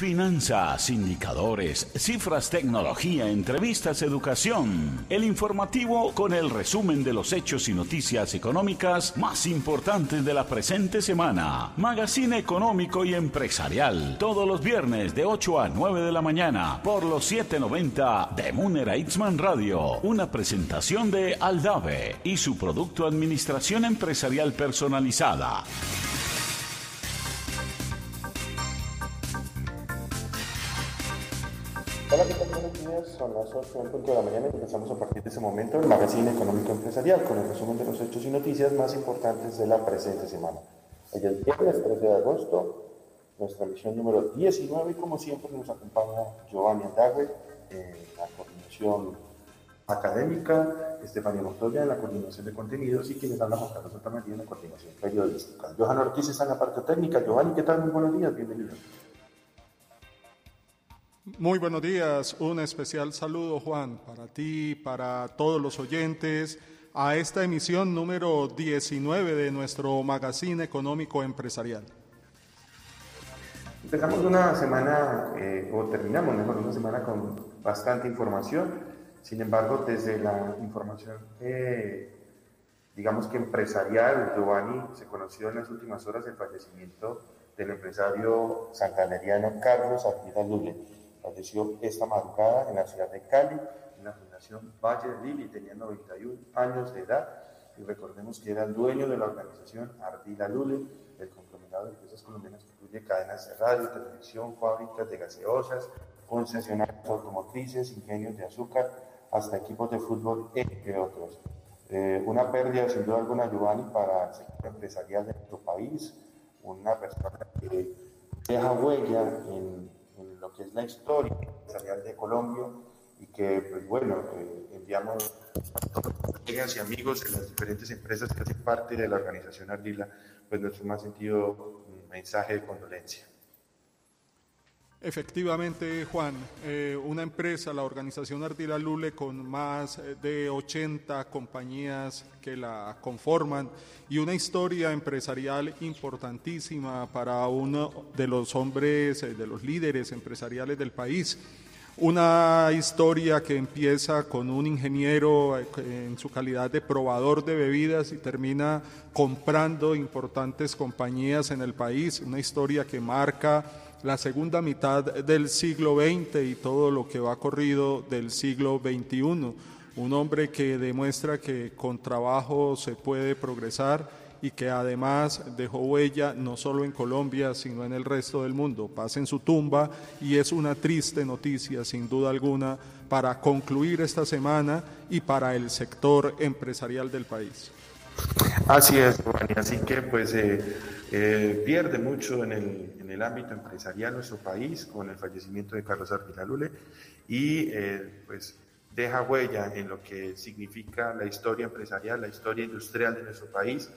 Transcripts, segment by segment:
Finanzas, indicadores, cifras, tecnología, entrevistas, educación. El informativo con el resumen de los hechos y noticias económicas más importantes de la presente semana. Magazine económico y empresarial. Todos los viernes de 8 a 9 de la mañana por los 790 de Munera Itzman Radio. Una presentación de Aldave y su producto Administración Empresarial Personalizada. Son las 8 en punto de la mañana y empezamos a partir de ese momento el magazine económico empresarial con el resumen de los hechos y noticias más importantes de la presente semana. Hoy es viernes 13 de agosto, nuestra misión número 19 y como siempre nos acompaña Giovanni Andagüe en la coordinación académica, Estefanía Montoya en la coordinación de contenidos y quienes hablan Juan Carlos Santamaría en la coordinación periodística. Johan Ortiz está en la parte técnica. Giovanni, ¿qué tal? Muy buenos días, bienvenido. Muy buenos días, un especial saludo Juan para ti, para todos los oyentes a esta emisión número 19 de nuestro magazine económico empresarial. Empezamos una semana, eh, o terminamos mejor, una semana con bastante información. Sin embargo, desde la información, digamos que empresarial, Giovanni, se conoció en las últimas horas el fallecimiento del empresario santanderiano Carlos Artida Lule Falleció esta madrugada en la ciudad de Cali, en la Fundación Valle de Lili, tenía 91 años de edad y recordemos que era el dueño de la organización Ardila Lule, el conglomerado de empresas colombianas que incluye cadenas de radio, televisión, fábricas de gaseosas, concesionarios automotrices, ingenios de azúcar, hasta equipos de fútbol, entre otros. Eh, una pérdida sin duda alguna, Giovanni, para el sector empresarial de nuestro país, una persona que deja huella en lo que es la historia empresarial de Colombia y que, pues bueno, eh, enviamos colegas y amigos de las diferentes empresas que hacen parte de la organización Ardila, pues nuestro más sentido mensaje de condolencia. Efectivamente, Juan, eh, una empresa, la organización Ardila Lule, con más de 80 compañías que la conforman y una historia empresarial importantísima para uno de los hombres, eh, de los líderes empresariales del país. Una historia que empieza con un ingeniero eh, en su calidad de probador de bebidas y termina comprando importantes compañías en el país. Una historia que marca la segunda mitad del siglo XX y todo lo que va corrido del siglo XXI. Un hombre que demuestra que con trabajo se puede progresar y que además dejó huella no solo en Colombia, sino en el resto del mundo. Pasa en su tumba y es una triste noticia, sin duda alguna, para concluir esta semana y para el sector empresarial del país. Así es, Giovanni. Así que pues eh, eh, pierde mucho en el, en el, ámbito empresarial nuestro país con el fallecimiento de Carlos Ardila Lule y eh, pues deja huella en lo que significa la historia empresarial, la historia industrial de nuestro país,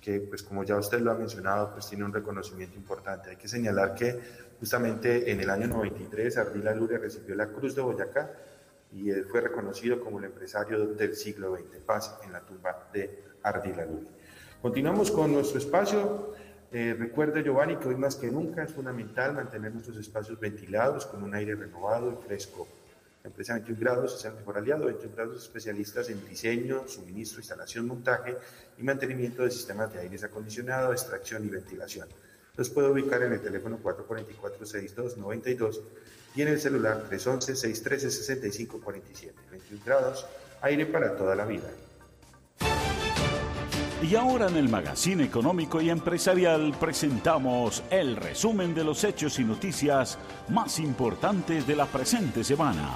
que pues como ya usted lo ha mencionado, pues tiene un reconocimiento importante. Hay que señalar que justamente en el año 93 Ardila Lule recibió la Cruz de Boyacá y él fue reconocido como el empresario del siglo XX. Paz en la tumba de Ardila Lule. Continuamos con nuestro espacio. Eh, recuerde, Giovanni, que hoy más que nunca es fundamental mantener nuestros espacios ventilados con un aire renovado y fresco. La empresa 21 grados es el mejor aliado, 21 grados especialistas en diseño, suministro, instalación, montaje y mantenimiento de sistemas de aires acondicionado, extracción y ventilación. Los puede ubicar en el teléfono 444-6292 y en el celular 311-613-6547. 21 grados, aire para toda la vida. Y ahora en el Magazine Económico y Empresarial presentamos el resumen de los hechos y noticias más importantes de la presente semana.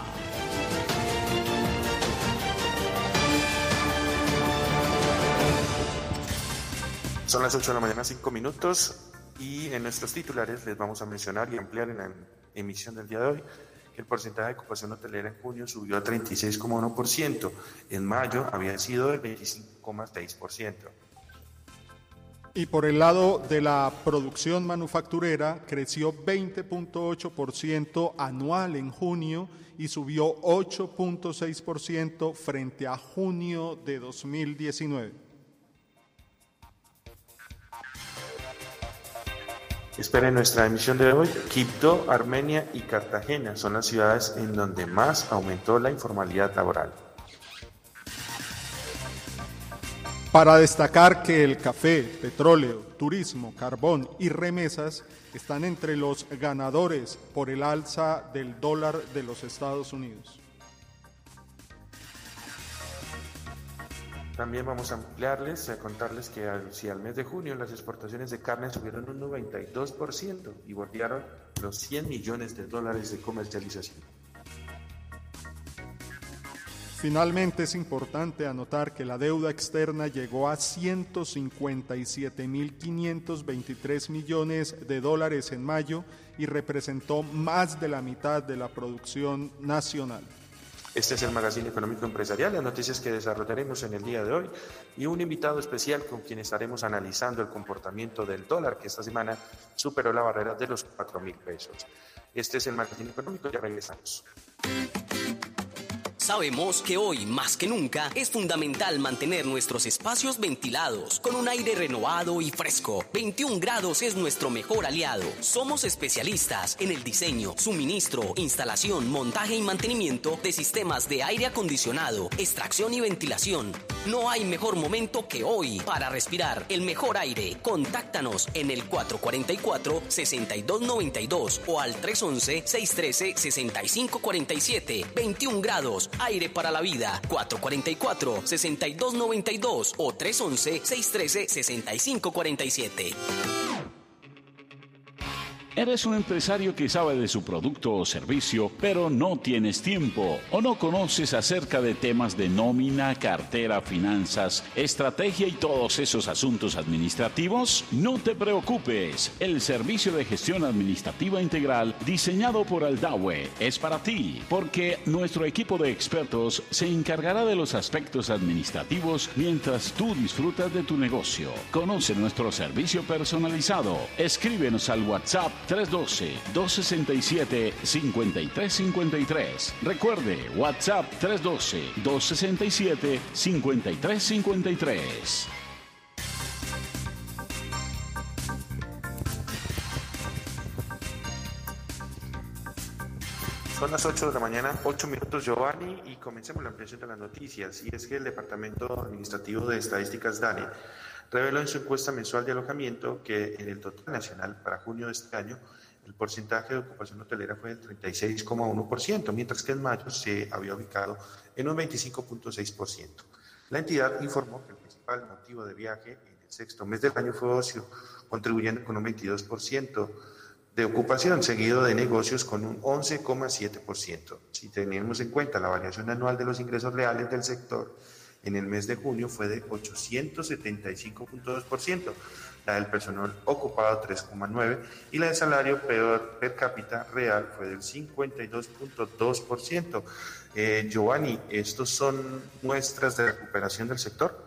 Son las 8 de la mañana, 5 minutos, y en nuestros titulares les vamos a mencionar y ampliar en emisión del día de hoy, el porcentaje de ocupación hotelera en junio subió a 36,1%. En mayo había sido del 25,6%. Y por el lado de la producción manufacturera, creció 20.8% anual en junio y subió 8.6% frente a junio de 2019. Esperen nuestra emisión de hoy. Quibdó, Armenia y Cartagena son las ciudades en donde más aumentó la informalidad laboral. Para destacar que el café, petróleo, turismo, carbón y remesas están entre los ganadores por el alza del dólar de los Estados Unidos. También vamos a ampliarles, a contarles que si al mes de junio las exportaciones de carne subieron un 92% y bordearon los 100 millones de dólares de comercialización. Finalmente es importante anotar que la deuda externa llegó a 157.523 millones de dólares en mayo y representó más de la mitad de la producción nacional. Este es el Magazine Económico Empresarial, las noticias que desarrollaremos en el día de hoy y un invitado especial con quien estaremos analizando el comportamiento del dólar que esta semana superó la barrera de los 4 mil pesos. Este es el Magazine Económico, ya regresamos. Sabemos que hoy, más que nunca, es fundamental mantener nuestros espacios ventilados, con un aire renovado y fresco. 21 grados es nuestro mejor aliado. Somos especialistas en el diseño, suministro, instalación, montaje y mantenimiento de sistemas de aire acondicionado, extracción y ventilación. No hay mejor momento que hoy para respirar el mejor aire. Contáctanos en el 444-6292 o al 311-613-6547. 21 grados Aire para la Vida, 444-6292 o 311-613-6547. Eres un empresario que sabe de su producto o servicio, pero no tienes tiempo o no conoces acerca de temas de nómina, cartera, finanzas, estrategia y todos esos asuntos administrativos. No te preocupes, el servicio de gestión administrativa integral diseñado por Aldawe es para ti, porque nuestro equipo de expertos se encargará de los aspectos administrativos mientras tú disfrutas de tu negocio. Conoce nuestro servicio personalizado. Escríbenos al WhatsApp 312-267-5353. Recuerde, WhatsApp 312-267-5353. Son las 8 de la mañana, 8 minutos Giovanni y comencemos la ampliación de las noticias. Y es que el Departamento Administrativo de Estadísticas DANE reveló en su encuesta mensual de alojamiento que en el total nacional para junio de este año el porcentaje de ocupación hotelera fue del 36,1%, mientras que en mayo se había ubicado en un 25,6%. La entidad informó que el principal motivo de viaje en el sexto mes del año fue ocio, contribuyendo con un 22% de ocupación, seguido de negocios con un 11,7%. Si tenemos en cuenta la variación anual de los ingresos reales del sector, en el mes de junio fue de 875.2%, la del personal ocupado 3,9% y la del salario per cápita real fue del 52.2%. Eh, Giovanni, ¿estos son muestras de recuperación del sector?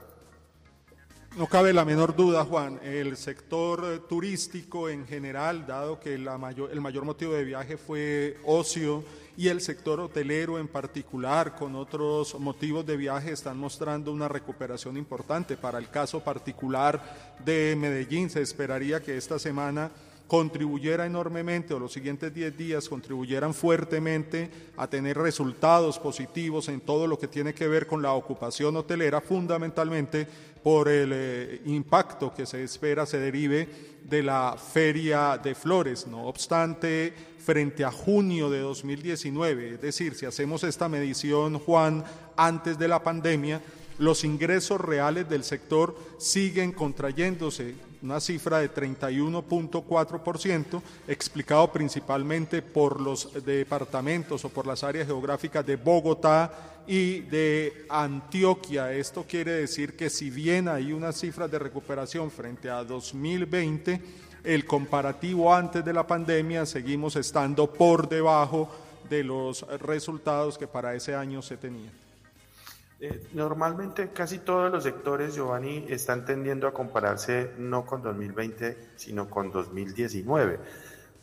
No cabe la menor duda, Juan. El sector turístico en general, dado que la mayor, el mayor motivo de viaje fue ocio, y el sector hotelero en particular, con otros motivos de viaje, están mostrando una recuperación importante. Para el caso particular de Medellín, se esperaría que esta semana contribuyera enormemente o los siguientes 10 días contribuyeran fuertemente a tener resultados positivos en todo lo que tiene que ver con la ocupación hotelera, fundamentalmente por el eh, impacto que se espera se derive de la feria de flores. No obstante, frente a junio de 2019, es decir, si hacemos esta medición, Juan, antes de la pandemia, los ingresos reales del sector siguen contrayéndose, una cifra de 31.4%, explicado principalmente por los departamentos o por las áreas geográficas de Bogotá y de Antioquia. Esto quiere decir que si bien hay unas cifras de recuperación frente a 2020, el comparativo antes de la pandemia, seguimos estando por debajo de los resultados que para ese año se tenían. Eh, normalmente casi todos los sectores, Giovanni, están tendiendo a compararse no con 2020, sino con 2019.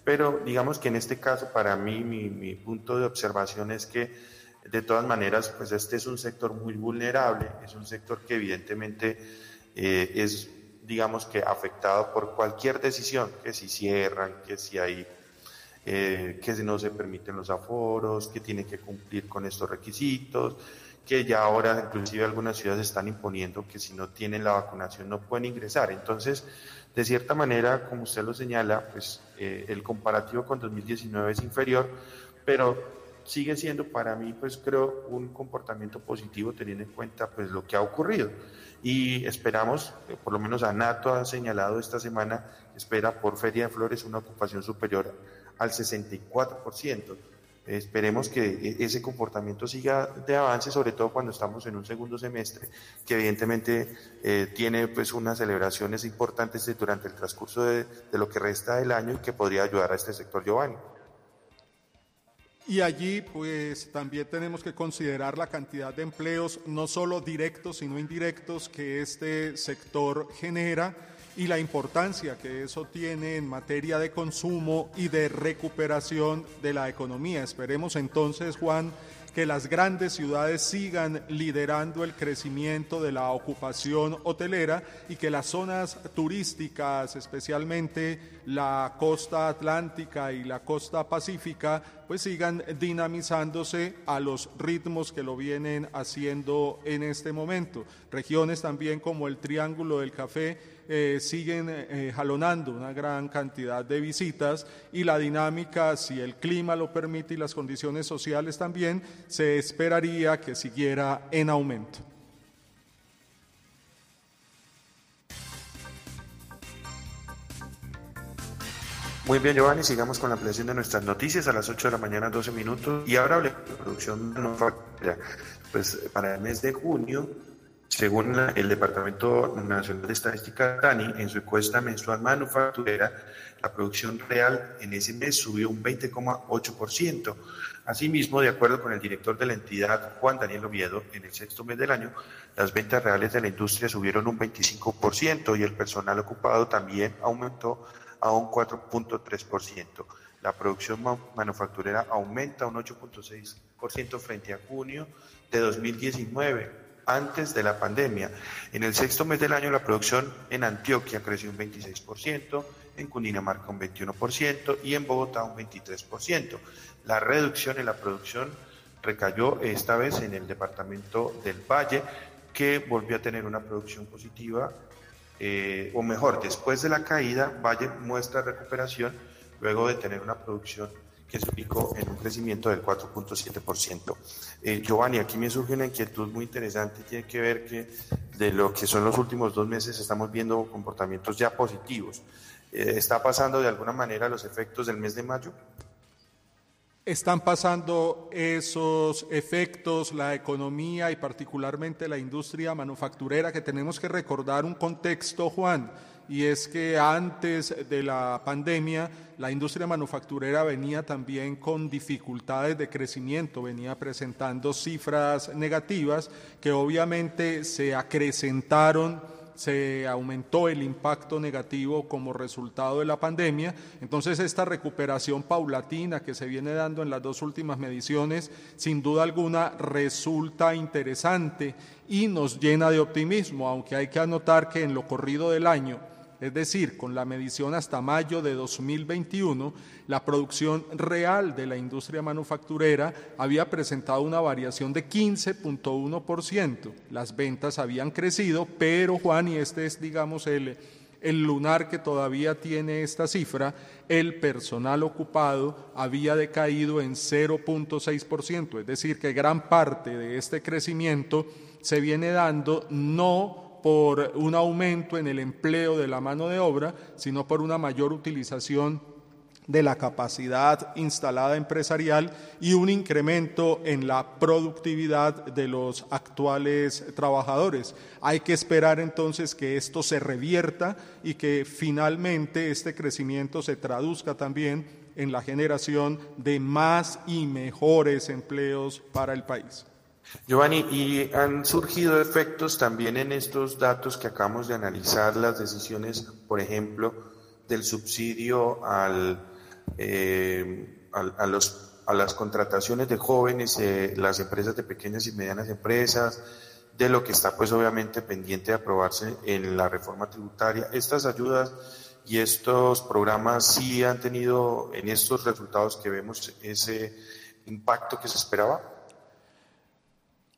Pero digamos que en este caso, para mí, mi, punto de observación es que de todas maneras, pues este es un sector muy vulnerable, es un sector que evidentemente eh, es, digamos que, afectado por cualquier decisión, que si cierran, que si hay, eh, que no se permiten los aforos, que tiene que cumplir con estos requisitos, que ya ahora inclusive algunas ciudades están imponiendo que si no tienen la vacunación no pueden ingresar. Entonces, de cierta manera, como usted lo señala, pues eh, el comparativo con 2019 es inferior, pero sigue siendo para mí, pues creo, un comportamiento positivo teniendo en cuenta pues lo que ha ocurrido. Y esperamos, eh, por lo menos ANATO ha señalado esta semana, espera por Feria de Flores una ocupación superior al 64%. Esperemos que e, ese comportamiento siga de avance, sobre todo cuando estamos en un segundo semestre, que evidentemente eh, tiene pues unas celebraciones importantes durante el transcurso de, de, lo que resta del año y que podría ayudar a este sector, Giovanni. Y allí pues también tenemos que considerar la cantidad de empleos, no solo directos, sino indirectos, que este sector genera y la importancia que eso tiene en materia de consumo y de recuperación de la economía. Esperemos entonces, Juan, que las grandes ciudades sigan liderando el crecimiento de la ocupación hotelera y que las zonas turísticas, especialmente la costa atlántica y la costa pacífica, pues sigan dinamizándose a los ritmos que lo vienen haciendo en este momento. Regiones también como el Triángulo del Café eh, siguen eh, jalonando una gran cantidad de visitas y la dinámica, si el clima lo permite y las condiciones sociales también, se esperaría que siguiera en aumento. Muy bien, Giovanni, sigamos con la ampliación de nuestras noticias a las 8 de la mañana, 12 minutos. Y ahora hablemos de producción manufacturera. Pues para el mes de junio según el Departamento Nacional de Estadística, DANI, en su encuesta mensual manufacturera, la producción real en ese mes subió un 20,8%. Asimismo, de acuerdo con el director de la entidad, Juan Daniel Oviedo, en el sexto mes del año, las ventas reales de la industria subieron un 25% y el personal ocupado también aumentó a un 4.3%. La producción manufacturera aumenta un 8.6% frente a junio de 2019 antes de la pandemia. En el sexto mes del año la producción en Antioquia creció un 26%, en Cundinamarca un 21% y en Bogotá un 23%. La reducción en la producción recayó esta vez en el departamento del Valle, que volvió a tener una producción positiva, eh, o mejor, después de la caída, Valle muestra recuperación luego de tener una producción que se ubicó en un crecimiento del 4.7%. Eh, Giovanni, aquí me surge una inquietud muy interesante, tiene que ver que de lo que son los últimos dos meses estamos viendo comportamientos ya positivos. Eh, ¿Está pasando de alguna manera los efectos del mes de mayo? Están pasando esos efectos, la economía y particularmente la industria manufacturera, que tenemos que recordar un contexto, Juan y es que antes de la pandemia la industria manufacturera venía también con dificultades de crecimiento, venía presentando cifras negativas que obviamente se acrecentaron se aumentó el impacto negativo como resultado de la pandemia. Entonces, esta recuperación paulatina que se viene dando en las dos últimas mediciones, sin duda alguna, resulta interesante y nos llena de optimismo, aunque hay que anotar que en lo corrido del año, es decir, con la medición hasta mayo de 2021, la producción real de la industria manufacturera había presentado una variación de 15.1%. Las ventas habían crecido, pero Juan, y este es, digamos, el, el lunar que todavía tiene esta cifra, el personal ocupado había decaído en 0.6%, es decir, que gran parte de este crecimiento se viene dando no por un aumento en el empleo de la mano de obra, sino por una mayor utilización de la capacidad instalada empresarial y un incremento en la productividad de los actuales trabajadores. Hay que esperar entonces que esto se revierta y que finalmente este crecimiento se traduzca también en la generación de más y mejores empleos para el país. Giovanni, y han surgido efectos también en estos datos que acabamos de analizar, las decisiones, por ejemplo, del subsidio eh, a, los, a las contrataciones de jóvenes, eh, las empresas de pequeñas y medianas empresas, de lo que está pues obviamente pendiente de aprobarse en la reforma tributaria. Estas ayudas y estos programas sí han tenido en estos resultados que vemos ese impacto que se esperaba.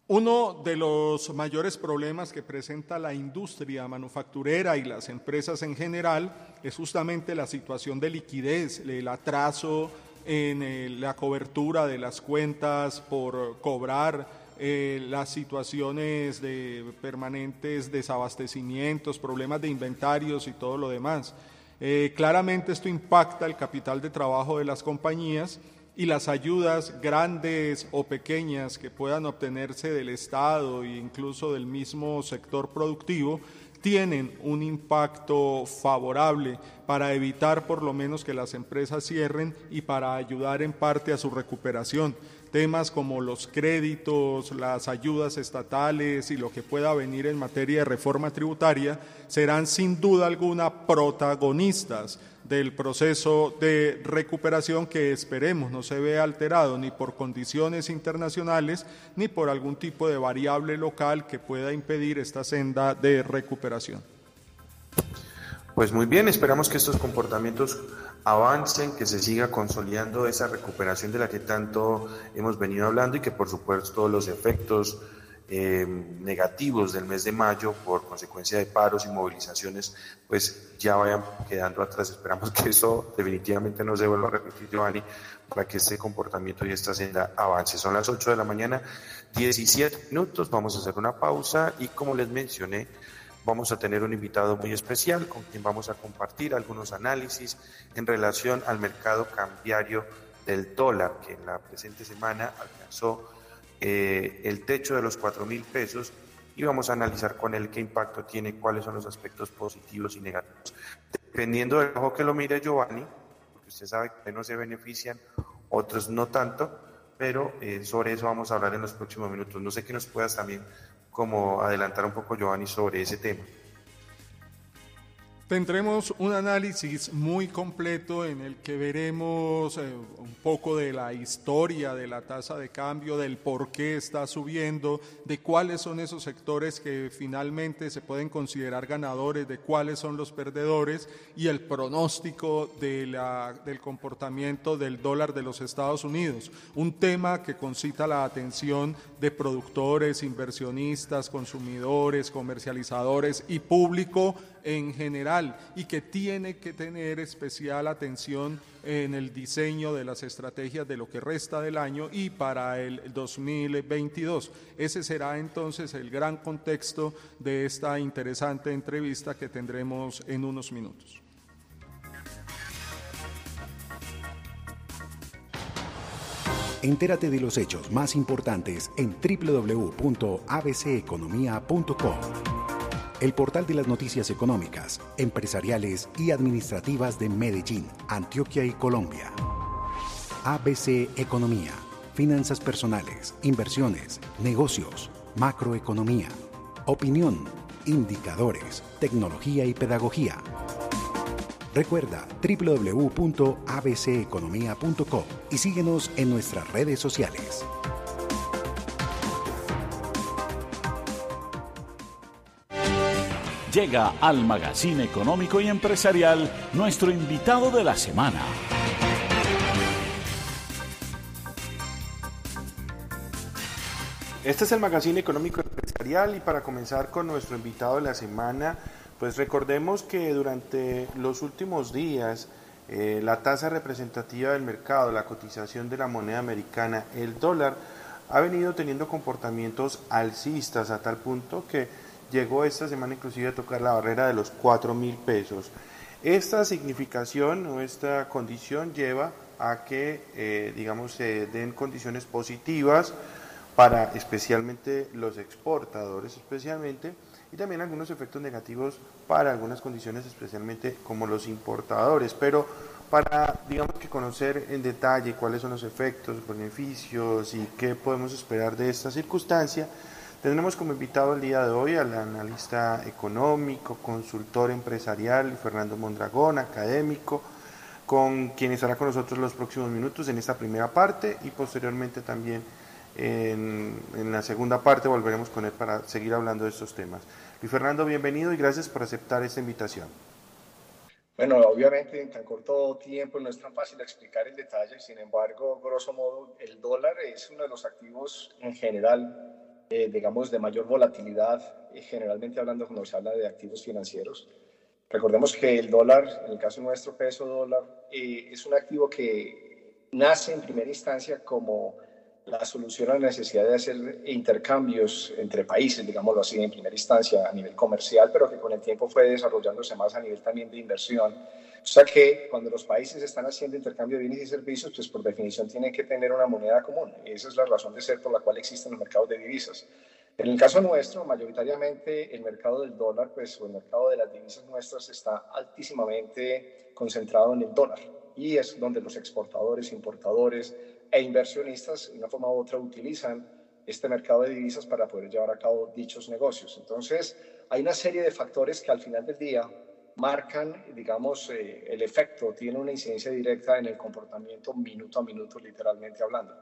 Uno de los mayores problemas que presenta la industria manufacturera y las empresas en general es justamente la situación de liquidez, el atraso en eh, la cobertura de las cuentas por cobrar, eh, las situaciones de permanentes desabastecimientos, problemas de inventarios y todo lo demás. Eh, claramente esto impacta el capital de trabajo de las compañías y las ayudas grandes o pequeñas que puedan obtenerse del Estado e incluso del mismo sector productivo tienen un impacto favorable para evitar por lo menos que las empresas cierren y para ayudar en parte a su recuperación temas como los créditos, las ayudas estatales y lo que pueda venir en materia de reforma tributaria serán sin duda alguna protagonistas del proceso de recuperación que esperemos no se vea alterado ni por condiciones internacionales ni por algún tipo de variable local que pueda impedir esta senda de recuperación. Pues muy bien, esperamos que estos comportamientos avancen, que se siga consolidando esa recuperación de la que tanto hemos venido hablando y que por supuesto los efectos eh, negativos del mes de mayo por consecuencia de paros y movilizaciones, pues ya vayan quedando atrás. Esperamos que eso definitivamente no se vuelva a repetir, Giovanni, para que este comportamiento y esta senda avance. Son las 8 de la mañana, 17 minutos. Vamos a hacer una pausa y como les mencioné, vamos a tener un invitado muy especial con quien vamos a compartir algunos análisis en relación al mercado cambiario del dólar, que en la presente semana alcanzó eh, el techo de los cuatro mil pesos y vamos a analizar con él qué impacto tiene, cuáles son los aspectos positivos y negativos. Dependiendo del ojo que lo mire Giovanni, porque usted sabe que no se benefician, otros no tanto, pero eh, sobre eso vamos a hablar en los próximos minutos. No sé qué nos puedas también como adelantar un poco Giovanni sobre ese tema. Tendremos un análisis muy completo en el que veremos eh, un poco de la historia de la tasa de cambio, del por qué está subiendo, de cuáles son esos sectores que finalmente se pueden considerar ganadores, de cuáles son los perdedores y el pronóstico de la, del comportamiento del dólar de los Estados Unidos. Un tema que concita la atención de productores, inversionistas, consumidores, comercializadores y público en general y que tiene que tener especial atención en el diseño de las estrategias de lo que resta del año y para el 2022. Ese será entonces el gran contexto de esta interesante entrevista que tendremos en unos minutos. Entérate de los hechos más importantes en www.abceconomía.com el portal de las noticias económicas, empresariales y administrativas de Medellín, Antioquia y Colombia. ABC Economía, finanzas personales, inversiones, negocios, macroeconomía, opinión, indicadores, tecnología y pedagogía. Recuerda www.abceconomía.co y síguenos en nuestras redes sociales. Llega al Magazine Económico y Empresarial nuestro invitado de la semana. Este es el Magazine Económico y Empresarial y para comenzar con nuestro invitado de la semana, pues recordemos que durante los últimos días eh, la tasa representativa del mercado, la cotización de la moneda americana, el dólar, ha venido teniendo comportamientos alcistas a tal punto que llegó esta semana inclusive a tocar la barrera de los 4 mil pesos. Esta significación o esta condición lleva a que, eh, digamos, se den condiciones positivas para especialmente los exportadores, especialmente, y también algunos efectos negativos para algunas condiciones, especialmente como los importadores. Pero para, digamos que conocer en detalle cuáles son los efectos, beneficios y qué podemos esperar de esta circunstancia, Tendremos como invitado el día de hoy al analista económico, consultor empresarial Fernando Mondragón, académico, con quien estará con nosotros los próximos minutos en esta primera parte y posteriormente también en, la segunda parte volveremos con él para seguir hablando de estos temas. Luis Fernando, bienvenido y gracias por aceptar esta invitación. Bueno, obviamente en tan corto tiempo no es tan fácil explicar el detalle, sin embargo, grosso modo, el dólar es uno de los activos en general eh, digamos, de mayor volatilidad, eh, generalmente hablando cuando se habla de activos financieros. Recordemos que el dólar, en el caso nuestro, peso dólar, eh, es un activo que nace en primera instancia como la solución a la necesidad de hacer intercambios entre países, digámoslo así, en primera instancia a nivel comercial, pero que con el tiempo fue desarrollándose más a nivel también de inversión o sea que cuando los países están haciendo intercambio de bienes y servicios, pues por definición tienen que tener una moneda común. Y esa es la razón de ser por la cual existen los mercados de divisas. En el caso nuestro, mayoritariamente el mercado del dólar, pues o el mercado de las divisas nuestras está altísimamente concentrado en el dólar. Y es donde los exportadores, importadores e inversionistas, de una forma u otra, utilizan este mercado de divisas para poder llevar a cabo dichos negocios. Entonces, hay una serie de factores que al final del día marcan, digamos, eh, el efecto, tiene una incidencia directa en el comportamiento minuto a minuto, literalmente hablando.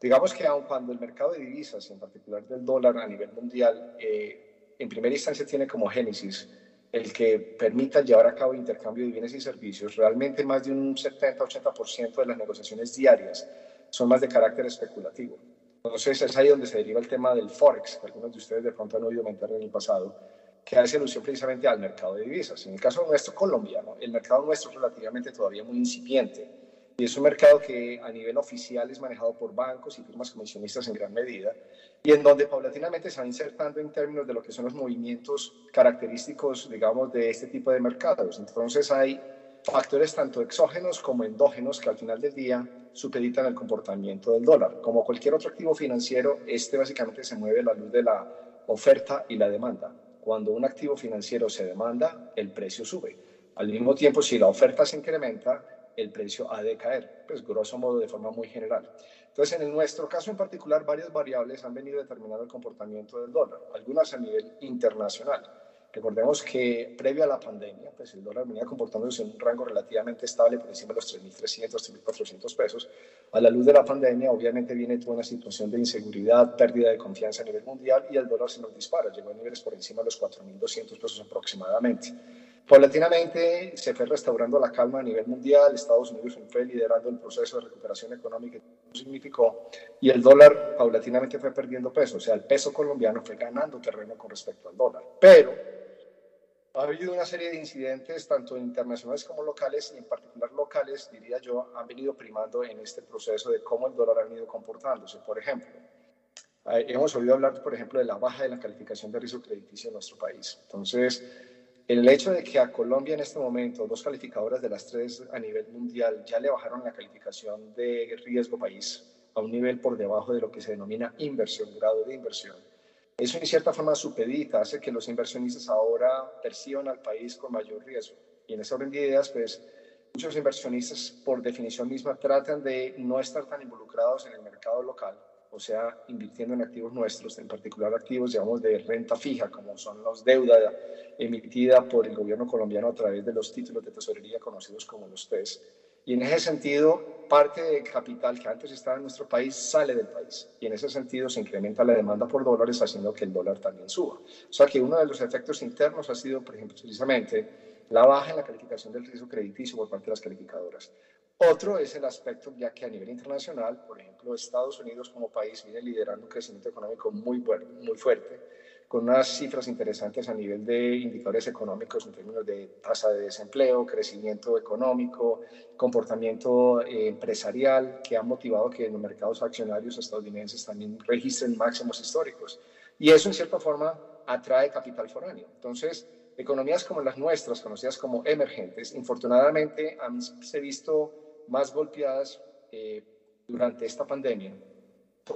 Digamos que aun cuando el mercado de divisas, en particular del dólar a nivel mundial, eh, en primera instancia tiene como génesis el que permita llevar a cabo intercambio de bienes y servicios, realmente más de un 70-80% de las negociaciones diarias son más de carácter especulativo. Entonces es ahí donde se deriva el tema del Forex, que algunos de ustedes de pronto han oído mentar en el pasado, que hace alusión precisamente al mercado de divisas. En el caso nuestro colombiano, el mercado nuestro es relativamente todavía muy incipiente y es un mercado que a nivel oficial es manejado por bancos y firmas comisionistas en gran medida y en donde paulatinamente se va insertando en términos de lo que son los movimientos característicos, digamos, de este tipo de mercados. Entonces hay factores tanto exógenos como endógenos que al final del día supeditan el comportamiento del dólar. Como cualquier otro activo financiero, este básicamente se mueve a la luz de la oferta y la demanda. Cuando un activo financiero se demanda, el precio sube. Al mismo tiempo, si la oferta se incrementa, el precio ha de caer, pues grosso modo de forma muy general. Entonces, en nuestro caso en particular, varias variables han venido determinando el comportamiento del dólar, algunas a nivel internacional. Recordemos que previo a la pandemia, pues el dólar venía comportándose en un rango relativamente estable por encima de los 3.300, 3.400 pesos. A la luz de la pandemia, obviamente viene toda una situación de inseguridad, pérdida de confianza a nivel mundial y el dólar se nos dispara, llegó a niveles por encima de los 4.200 pesos aproximadamente. Paulatinamente se fue restaurando la calma a nivel mundial, Estados Unidos fue liderando el proceso de recuperación económica que significó, y el dólar paulatinamente fue perdiendo peso, o sea, el peso colombiano fue ganando terreno con respecto al dólar. Pero ha habido una serie de incidentes, tanto internacionales como locales, y en particular locales, diría yo, han venido primando en este proceso de cómo el dólar ha venido comportándose. Por ejemplo, eh, hemos oído hablar, por ejemplo, de la baja de la calificación de riesgo crediticio en nuestro país. Entonces, el hecho de que a Colombia en este momento dos calificadoras de las tres a nivel mundial ya le bajaron la calificación de riesgo país a un nivel por debajo de lo que se denomina inversión, grado de inversión, eso en cierta forma supedita, hace que los inversionistas ahora perciban al país con mayor riesgo. Y en ese orden de ideas, pues muchos inversionistas por definición misma tratan de no estar tan involucrados en el mercado local, o sea, invirtiendo en activos nuestros, en particular activos, digamos, de renta fija, como son los deuda emitida por el gobierno colombiano a través de los títulos de tesorería conocidos como los TES y en ese sentido, parte del capital que antes estaba en nuestro país sale del país. Y en ese sentido se incrementa la demanda por dólares, haciendo que el dólar también suba. O sea que uno de los efectos internos ha sido, por ejemplo, precisamente la baja en la calificación del riesgo crediticio por parte de las calificadoras. Otro es el aspecto, ya que a nivel internacional, por ejemplo, Estados Unidos como país viene liderando un crecimiento económico muy, bueno, muy fuerte con unas cifras interesantes a nivel de indicadores económicos en términos de tasa de desempleo, crecimiento económico, comportamiento eh, empresarial, que ha motivado que en los mercados accionarios estadounidenses también registren máximos históricos. Y eso, en cierta forma, atrae capital foráneo. Entonces, economías como las nuestras, conocidas como emergentes, infortunadamente han se visto más golpeadas eh, durante esta pandemia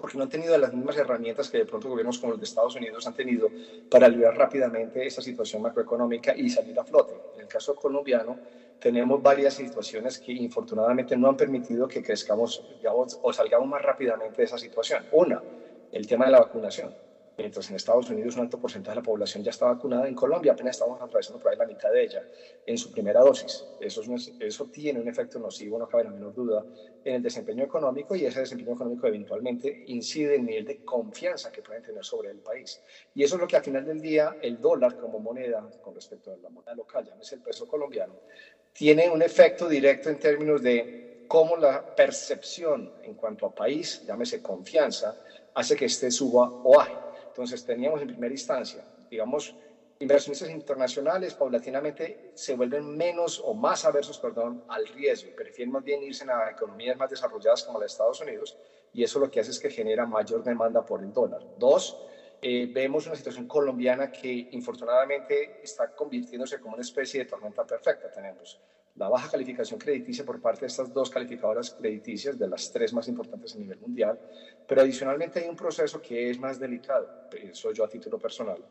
porque no han tenido las mismas herramientas que de pronto gobiernos como los de Estados Unidos han tenido para aliviar rápidamente esa situación macroeconómica y salir a flote. En el caso colombiano, tenemos varias situaciones que infortunadamente no han permitido que crezcamos digamos, o salgamos más rápidamente de esa situación. Una, el tema de la vacunación mientras en Estados Unidos un alto porcentaje de la población ya está vacunada, en Colombia apenas estamos atravesando por ahí la mitad de ella en su primera dosis. Eso, eso tiene un efecto nocivo, no cabe la menor duda, en el desempeño económico y ese desempeño económico eventualmente incide en el nivel de confianza que pueden tener sobre el país. Y eso es lo que al final del día el dólar como moneda, con respecto a la moneda local, llámese el peso colombiano, tiene un efecto directo en términos de cómo la percepción en cuanto a país, llámese confianza, hace que este suba o baje. Entonces teníamos en primera instancia, digamos, inversionistas internacionales paulatinamente se vuelven menos o más aversos, perdón, al riesgo, prefieren más bien irse a economías más desarrolladas como la de Estados Unidos y eso lo que hace es que genera mayor demanda por el dólar. Dos, eh, vemos una situación colombiana que infortunadamente está convirtiéndose como una especie de tormenta perfecta. Tenemos la baja calificación crediticia por parte de estas dos calificadoras crediticias, de las tres más importantes a nivel mundial, pero adicionalmente hay un proceso que es más delicado, eso yo a título personal,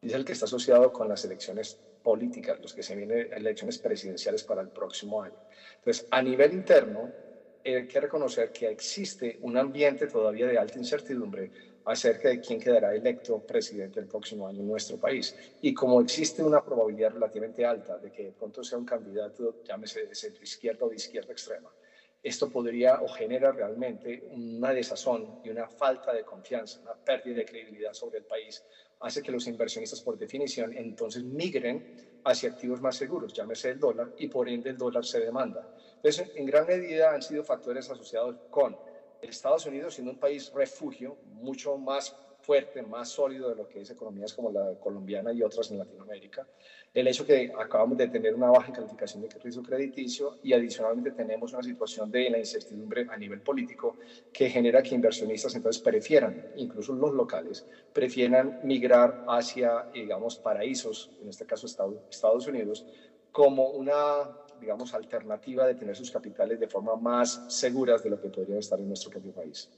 y es el que está asociado con las elecciones políticas, los que se vienen elecciones presidenciales para el próximo año. Entonces, a nivel interno, hay que reconocer que existe un ambiente todavía de alta incertidumbre acerca de quién quedará electo presidente el próximo año en nuestro país. Y como existe una probabilidad relativamente alta de que de pronto sea un candidato, llámese de centro izquierda o de izquierda extrema, esto podría o genera realmente una desazón y una falta de confianza, una pérdida de credibilidad sobre el país, hace que los inversionistas por definición entonces migren hacia activos más seguros, llámese el dólar, y por ende el dólar se demanda. Entonces, en gran medida han sido factores asociados con Estados Unidos siendo un país refugio mucho más fuerte, más sólido de lo que es economías como la colombiana y otras en Latinoamérica. El hecho que acabamos de tener una baja calificación de riesgo crediticio y adicionalmente tenemos una situación de la incertidumbre a nivel político que genera que inversionistas entonces prefieran, incluso los locales, prefieran migrar hacia, digamos, paraísos, en este caso Estados Unidos, como una digamos, alternativa de tener sus capitales de forma más seguras de lo que podrían estar en nuestro propio país.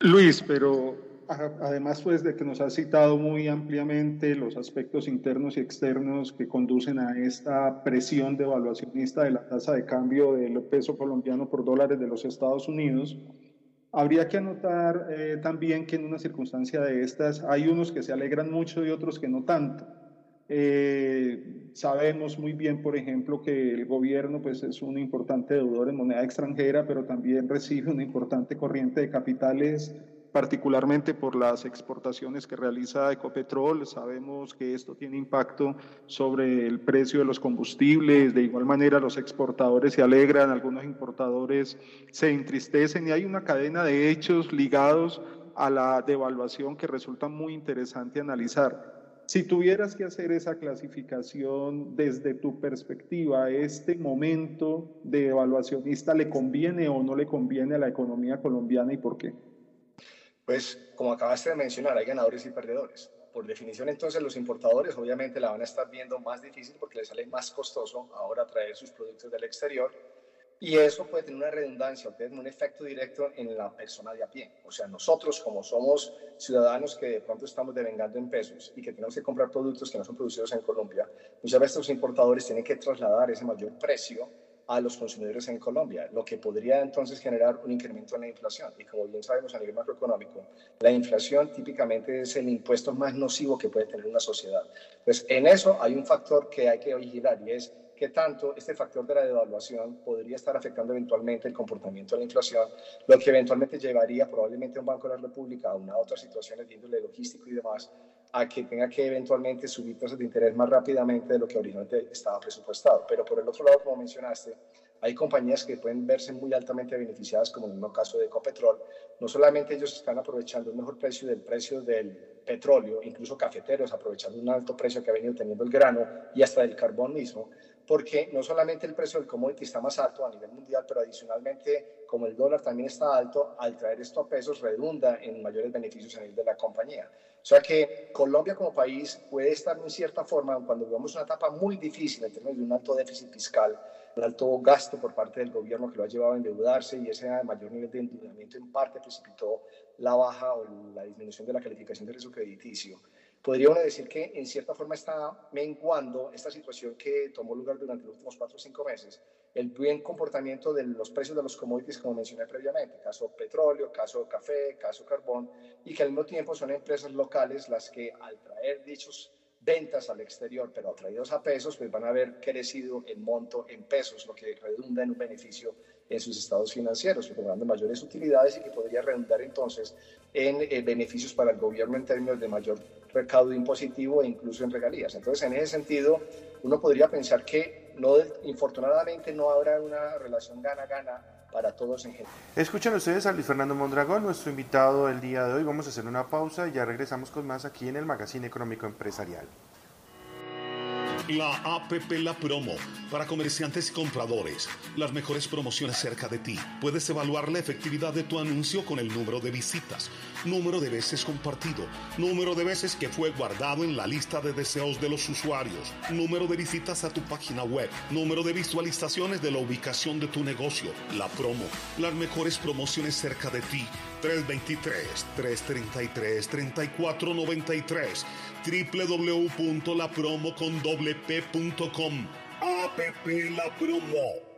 Luis, pero además pues de que nos has citado muy ampliamente los aspectos internos y externos que conducen a esta presión devaluacionista de la tasa de cambio del peso colombiano por dólares de los Estados Unidos, habría que anotar eh, también que en una circunstancia de estas hay unos que se alegran mucho y otros que no tanto. Eh, sabemos muy bien, por ejemplo, que el gobierno pues, es un importante deudor en moneda extranjera, pero también recibe una importante corriente de capitales, particularmente por las exportaciones que realiza Ecopetrol. Sabemos que esto tiene impacto sobre el precio de los combustibles. De igual manera, los exportadores se alegran, algunos importadores se entristecen y hay una cadena de hechos ligados a la devaluación que resulta muy interesante analizar. Si tuvieras que hacer esa clasificación desde tu perspectiva, ¿este momento de evaluacionista le conviene o no le conviene a la economía colombiana y por qué? Pues como acabaste de mencionar, hay ganadores y perdedores. Por definición, entonces, los importadores obviamente la van a estar viendo más difícil porque les sale más costoso ahora traer sus productos del exterior y eso puede tener una redundancia, puede tener un efecto directo en la persona de a pie. O sea, nosotros como somos ciudadanos que de pronto estamos devengando en pesos y que tenemos que comprar productos que no son producidos en Colombia, muchas veces los importadores tienen que trasladar ese mayor precio a los consumidores en Colombia, lo que podría entonces generar un incremento en la inflación. Y como bien sabemos a nivel macroeconómico, la inflación típicamente es el impuesto más nocivo que puede tener una sociedad. Entonces, en eso hay un factor que hay que vigilar y es qué tanto este factor de la devaluación podría estar afectando eventualmente el comportamiento de la inflación, lo que eventualmente llevaría probablemente a un Banco de la República a una otras situaciones de índole logístico y demás, a que tenga que eventualmente subir tasas de interés más rápidamente de lo que originalmente estaba presupuestado. Pero por el otro lado, como mencionaste, hay compañías que pueden verse muy altamente beneficiadas, como en el caso de Ecopetrol. No solamente ellos están aprovechando un mejor precio del precio del petróleo, incluso cafeteros aprovechando un alto precio que ha venido teniendo el grano y hasta del carbón mismo, porque no solamente el precio del commodity está más alto a nivel mundial, pero adicionalmente, como el dólar también está alto, al traer esto a pesos redunda en mayores beneficios a nivel de la compañía. O sea que Colombia como país puede estar en cierta forma, cuando vivamos una etapa muy difícil en términos de un alto déficit fiscal, un alto gasto por parte del gobierno que lo ha llevado a endeudarse y ese mayor nivel de endeudamiento en parte precipitó la baja o la disminución de la calificación del riesgo crediticio podría uno decir que en cierta forma está menguando esta situación que tomó lugar durante los últimos cuatro o cinco meses, el buen comportamiento de los precios de los commodities, como mencioné previamente, caso petróleo, caso café, caso carbón, y que al mismo tiempo son empresas locales las que al traer dichos ventas al exterior, pero atraídos a pesos, pues van a haber crecido el monto en pesos, lo que redunda en un beneficio en sus estados financieros, generando mayores utilidades y que podría redundar entonces en eh, beneficios para el gobierno en términos de mayor recaudo impositivo e incluso en regalías. Entonces, en ese sentido, uno podría pensar que no, infortunadamente no habrá una relación gana-gana para todos en general. Escuchan ustedes a Luis Fernando Mondragón, nuestro invitado del día de hoy. Vamos a hacer una pausa y ya regresamos con más aquí en el Magazine Económico Empresarial. La APP La Promo para comerciantes y compradores. Las mejores promociones cerca de ti. Puedes evaluar la efectividad de tu anuncio con el número de visitas, número de veces compartido, número de veces que fue guardado en la lista de deseos de los usuarios, número de visitas a tu página web, número de visualizaciones de la ubicación de tu negocio. La Promo. Las mejores promociones cerca de ti. 323-333-3493 www.lapromocondoblepcom APP La Promo.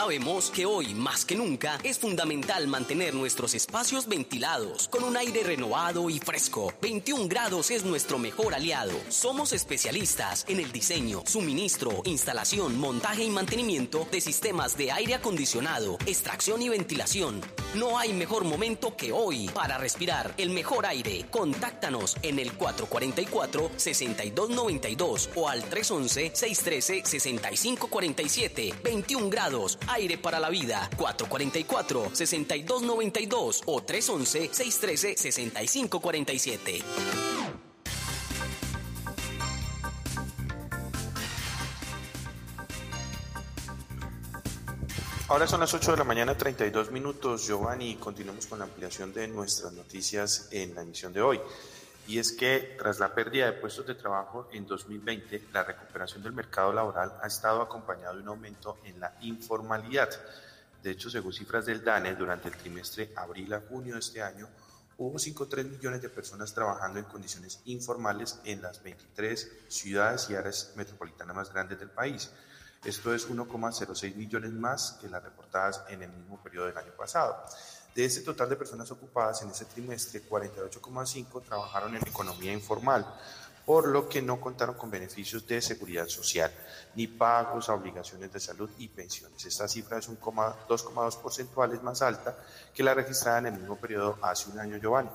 Sabemos que hoy, más que nunca, es fundamental mantener nuestros espacios ventilados, con un aire renovado y fresco. 21 grados es nuestro mejor aliado. Somos especialistas en el diseño, suministro, instalación, montaje y mantenimiento de sistemas de aire acondicionado, extracción y ventilación. No hay mejor momento que hoy para respirar el mejor aire. Contáctanos en el 444-6292 o al 311-613-6547. 21 grados Aire para la Vida, 444-6292 o 311-613-6547. Ahora son las 8 de la mañana, 32 minutos, Giovanni, y continuamos con la ampliación de nuestras noticias en la emisión de hoy y es que tras la pérdida de puestos de trabajo en 2020, la recuperación del mercado laboral ha estado acompañado de un aumento en la informalidad. De hecho, según cifras del DANE, durante el trimestre abril a junio de este año, hubo 5,3 millones de personas trabajando en condiciones informales en las 23 ciudades y áreas metropolitanas más grandes del país. Esto es 1,06 millones más que las reportadas en el mismo periodo del año pasado. De este total de personas ocupadas en ese trimestre, 48,5 trabajaron en economía informal, por lo que no contaron con beneficios de seguridad social, ni pagos a obligaciones de salud y pensiones. Esta cifra es un 2,2 porcentuales más alta que la registrada en el mismo periodo hace un año, Giovanni.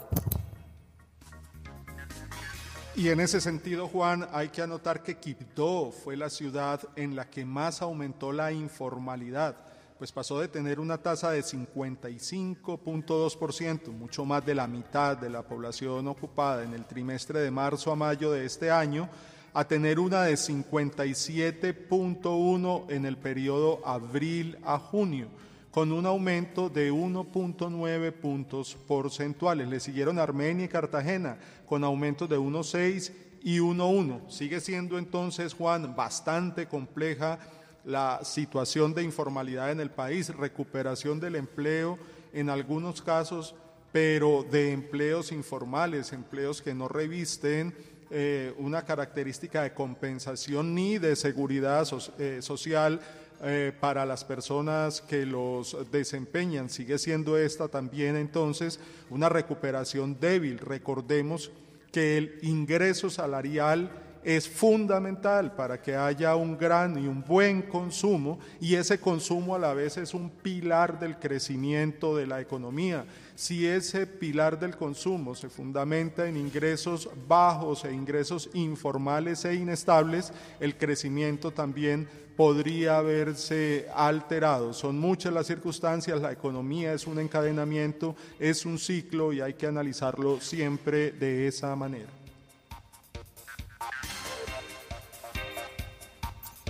Y en ese sentido, Juan, hay que anotar que Quibdó fue la ciudad en la que más aumentó la informalidad pues pasó de tener una tasa de 55.2%, mucho más de la mitad de la población ocupada en el trimestre de marzo a mayo de este año, a tener una de 57.1 en el periodo abril a junio, con un aumento de 1.9 puntos porcentuales. Le siguieron Armenia y Cartagena, con aumentos de 1.6 y 1.1. Sigue siendo entonces, Juan, bastante compleja la situación de informalidad en el país, recuperación del empleo en algunos casos, pero de empleos informales, empleos que no revisten eh, una característica de compensación ni de seguridad eh, social eh, para las personas que los desempeñan. Sigue siendo esta también entonces una recuperación débil. Recordemos que el ingreso salarial es fundamental para que haya un gran y un buen consumo y ese consumo a la vez es un pilar del crecimiento de la economía. Si ese pilar del consumo se fundamenta en ingresos bajos e ingresos informales e inestables, el crecimiento también podría verse alterado. Son muchas las circunstancias, la economía es un encadenamiento, es un ciclo y hay que analizarlo siempre de esa manera.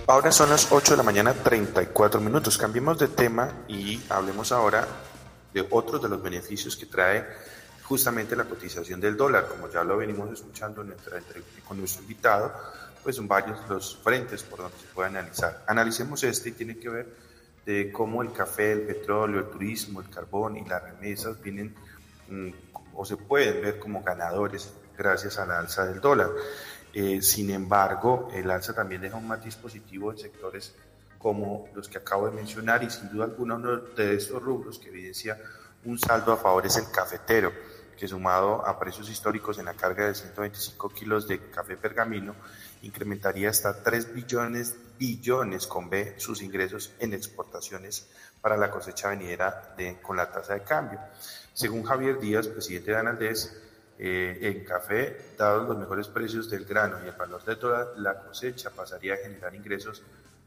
Ahora son las 8 de la mañana 34 minutos. Cambiemos de tema y hablemos ahora de otros de los beneficios que trae justamente la cotización del dólar. Como ya lo venimos escuchando nuestra, con nuestro invitado, pues son varios los frentes por donde se puede analizar. Analicemos este y tiene que ver de cómo el café, el petróleo, el turismo, el carbón y las remesas vienen mm, o se pueden ver como ganadores gracias a la alza del dólar. Eh, sin embargo, el alza también deja un matiz positivo en sectores como los que acabo de mencionar y sin duda alguna uno de estos rubros que evidencia un saldo a favor es el cafetero, que sumado a precios históricos en la carga de 125 kilos de café pergamino, incrementaría hasta 3 billones, billones con B sus ingresos en exportaciones para la cosecha venidera de, con la tasa de cambio. Según Javier Díaz, presidente de Analdés, eh, en café, dados los mejores precios del grano y el valor de toda la cosecha, pasaría a generar ingresos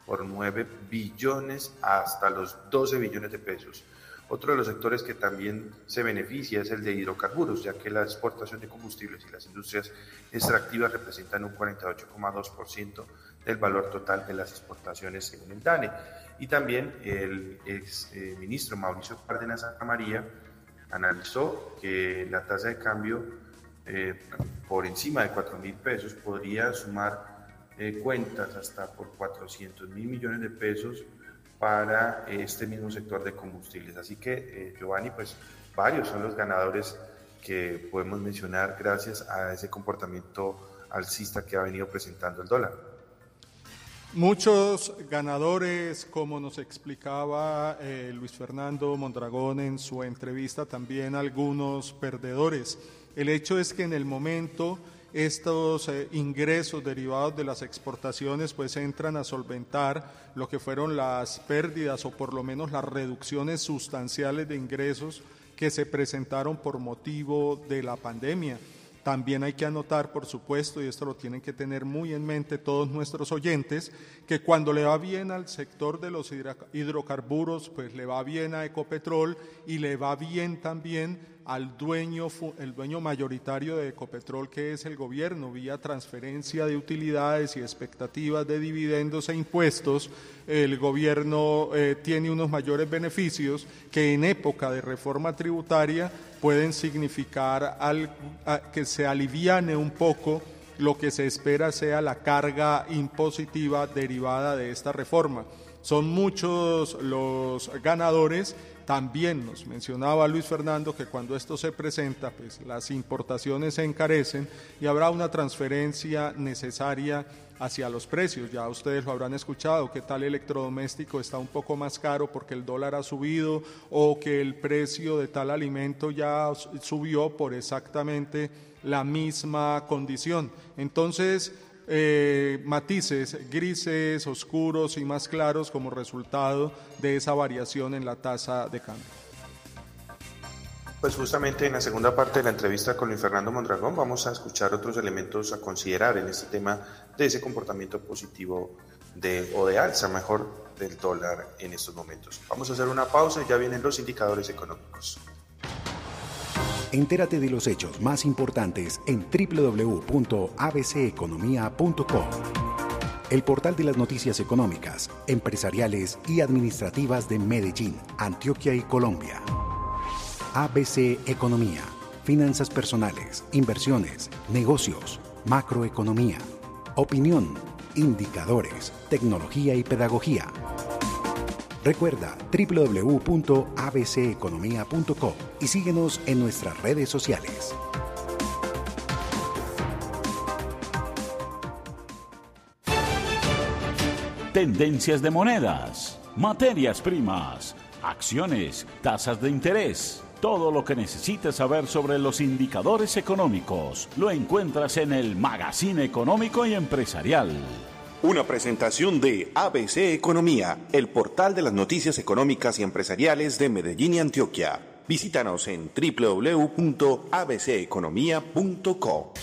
por 9 billones hasta los 12 billones de pesos. Otro de los sectores que también se beneficia es el de hidrocarburos, ya que la exportación de combustibles y las industrias extractivas representan un 48,2% del valor total de las exportaciones según el DANE. Y también el ex eh, Mauricio Cárdenas Santa analizó que la tasa de cambio eh, por encima de 4 mil pesos podría sumar eh, cuentas hasta por 400 mil millones de pesos para este mismo sector de combustibles. Así que, eh, Giovanni, pues varios son los ganadores que podemos mencionar gracias a ese comportamiento alcista que ha venido presentando el dólar. Muchos ganadores, como nos explicaba eh, Luis Fernando Mondragón en su entrevista, también algunos perdedores. El hecho es que en el momento estos eh, ingresos derivados de las exportaciones pues entran a solventar lo que fueron las pérdidas o por lo menos las reducciones sustanciales de ingresos que se presentaron por motivo de la pandemia. También hay que anotar, por supuesto, y esto lo tienen que tener muy en mente todos nuestros oyentes, que cuando le va bien al sector de los hidrocarburos, pues le va bien a Ecopetrol y le va bien también al dueño, el dueño mayoritario de Ecopetrol, que es el gobierno, vía transferencia de utilidades y expectativas de dividendos e impuestos, el gobierno eh, tiene unos mayores beneficios que en época de reforma tributaria pueden significar que se aliviane un poco lo que se espera sea la carga impositiva derivada de esta reforma. Son muchos los ganadores también nos mencionaba Luis Fernando que cuando esto se presenta, pues las importaciones se encarecen y habrá una transferencia necesaria hacia los precios. Ya ustedes lo habrán escuchado, que tal electrodoméstico está un poco más caro porque el dólar ha subido o que el precio de tal alimento ya subió por exactamente la misma condición. Entonces, eh, matices grises, oscuros y más claros como resultado de esa variación en la tasa de cambio. Pues justamente en la segunda parte de la entrevista con Luis Fernando Mondragón vamos a escuchar otros elementos a considerar en este tema de ese comportamiento positivo de, o de alza mejor del dólar en estos momentos. Vamos a hacer una pausa y ya vienen los indicadores económicos. Entérate de los hechos más importantes en www.abceconomía.com, el portal de las noticias económicas, empresariales y administrativas de Medellín, Antioquia y Colombia. ABC Economía, finanzas personales, inversiones, negocios, macroeconomía, opinión, indicadores, tecnología y pedagogía. Recuerda www.abceconomía.com y síguenos en nuestras redes sociales. Tendencias de monedas, materias primas, acciones, tasas de interés. Todo lo que necesites saber sobre los indicadores económicos lo encuentras en el Magazine Económico y Empresarial. Una presentación de ABC Economía, el portal de las noticias económicas y empresariales de Medellín y Antioquia. Visítanos en www.abceconomía.co.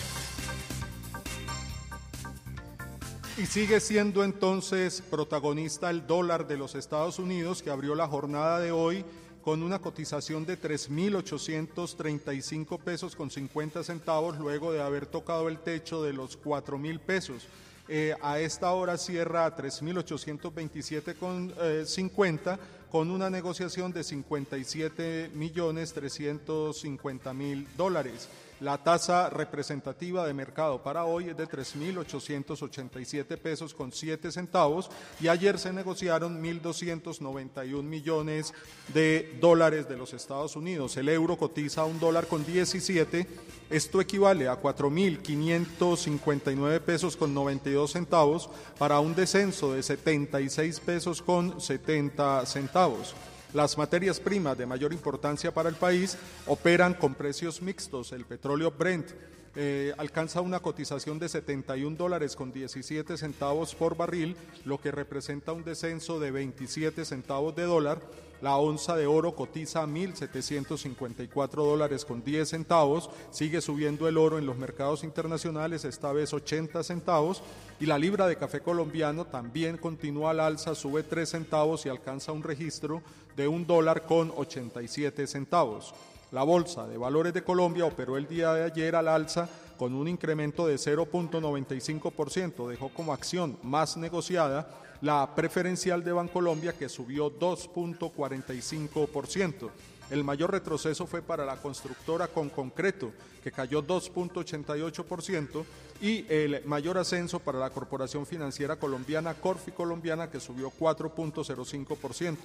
Y sigue siendo entonces protagonista el dólar de los Estados Unidos que abrió la jornada de hoy con una cotización de 3.835 pesos con 50 centavos luego de haber tocado el techo de los 4.000 pesos eh, a esta hora cierra a 3.827,50 con una negociación de 57 millones 350 mil dólares. La tasa representativa de mercado para hoy es de 3.887 pesos con 7 centavos y ayer se negociaron 1.291 millones de dólares de los Estados Unidos. El euro cotiza a un dólar con 17. Esto equivale a 4.559 pesos con 92 centavos para un descenso de 76 pesos con 70 centavos. Las materias primas de mayor importancia para el país operan con precios mixtos. El petróleo Brent eh, alcanza una cotización de 71 dólares con 17 centavos por barril, lo que representa un descenso de 27 centavos de dólar. La onza de oro cotiza a 1.754 dólares con 10 centavos. Sigue subiendo el oro en los mercados internacionales, esta vez 80 centavos. Y la libra de café colombiano también continúa al alza, sube 3 centavos y alcanza un registro de un dólar con 87 centavos. La Bolsa de Valores de Colombia operó el día de ayer al alza con un incremento de 0.95%. Dejó como acción más negociada la preferencial de Bancolombia que subió 2.45%. El mayor retroceso fue para la constructora con concreto, que cayó 2.88%, y el mayor ascenso para la Corporación Financiera Colombiana, Corfi Colombiana, que subió 4.05%.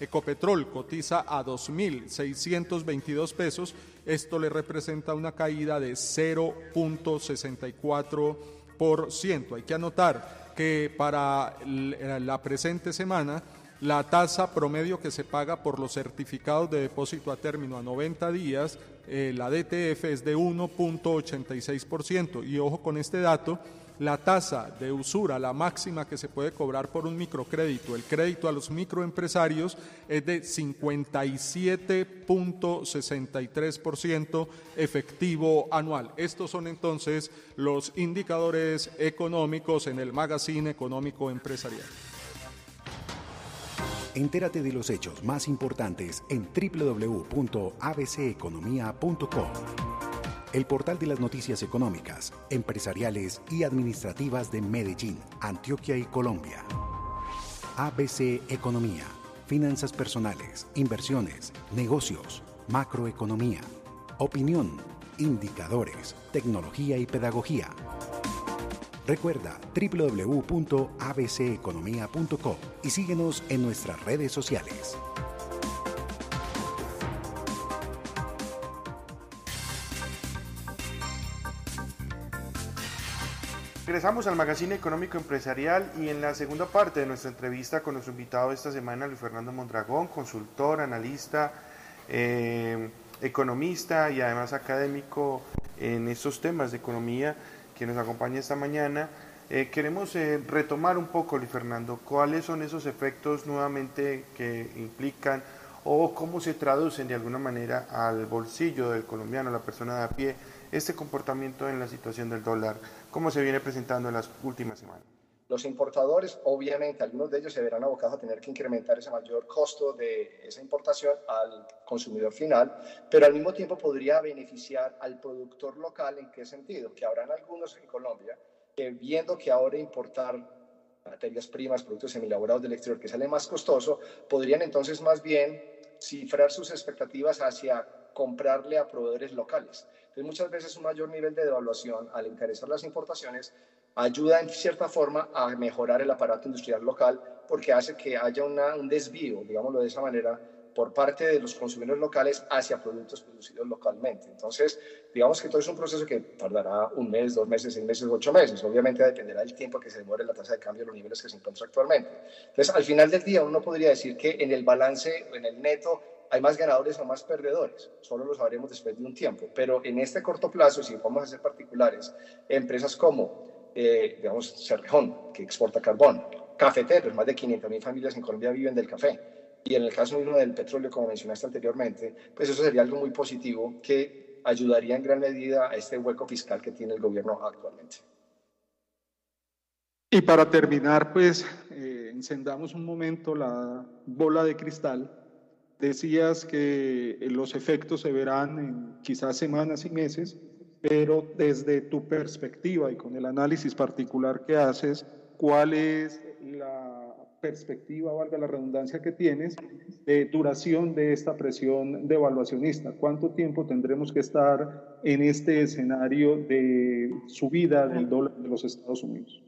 Ecopetrol cotiza a 2.622 pesos, esto le representa una caída de 0.64%. Hay que anotar que para la presente semana, la tasa promedio que se paga por los certificados de depósito a término a 90 días, eh, la DTF es de 1.86%. Y ojo con este dato, la tasa de usura, la máxima que se puede cobrar por un microcrédito, el crédito a los microempresarios, es de 57.63% efectivo anual. Estos son entonces los indicadores económicos en el magazine económico empresarial. Entérate de los hechos más importantes en www.abceconomía.com, el portal de las noticias económicas, empresariales y administrativas de Medellín, Antioquia y Colombia. ABC Economía, finanzas personales, inversiones, negocios, macroeconomía, opinión, indicadores, tecnología y pedagogía. Recuerda www.abceconomía.co y síguenos en nuestras redes sociales. Regresamos al Magazine Económico Empresarial y en la segunda parte de nuestra entrevista con nuestro invitado esta semana, Luis Fernando Mondragón, consultor, analista, eh, economista y además académico en estos temas de economía que nos acompaña esta mañana. Eh, queremos eh, retomar un poco, Luis Fernando, cuáles son esos efectos nuevamente que implican o cómo se traducen de alguna manera al bolsillo del colombiano, la persona de a pie, este comportamiento en la situación del dólar, cómo se viene presentando en las últimas semanas. Los importadores, obviamente, algunos de ellos se verán abocados a tener que incrementar ese mayor costo de esa importación al consumidor final, pero al mismo tiempo podría beneficiar al productor local. ¿En qué sentido? Que habrán algunos en Colombia que viendo que ahora importar materias primas, productos semilaborados del exterior que sale más costoso, podrían entonces más bien cifrar sus expectativas hacia comprarle a proveedores locales. Entonces muchas veces un mayor nivel de devaluación al encarecer las importaciones ayuda en cierta forma a mejorar el aparato industrial local porque hace que haya un desvío, digámoslo de esa manera, por parte de los consumidores locales hacia productos producidos localmente. Entonces, digamos que todo es un proceso que tardará un mes, dos meses, seis meses, ocho meses. Obviamente dependerá del tiempo que se demore la tasa de cambio, los niveles que se encuentra actualmente. Entonces, al final del día, uno podría decir que en el balance, en el neto, hay más ganadores o más perdedores. Solo lo sabremos después de un tiempo. Pero en este corto plazo, si vamos a ser particulares, empresas como eh, digamos, Cerrejón, que exporta carbón, cafeteros, más de 500.000 familias en Colombia viven del café. Y en el caso mismo del petróleo, como mencionaste anteriormente, pues eso sería algo muy positivo que ayudaría en gran medida a este hueco fiscal que tiene el gobierno actualmente. Y para terminar, pues eh, encendamos un momento la bola de cristal. Decías que los efectos se verán en quizás semanas y meses pero desde tu perspectiva y con el análisis particular que haces, ¿cuál es la perspectiva, valga la redundancia que tienes, de duración de esta presión devaluacionista? ¿Cuánto tiempo tendremos que estar en este escenario de subida del dólar de los Estados Unidos?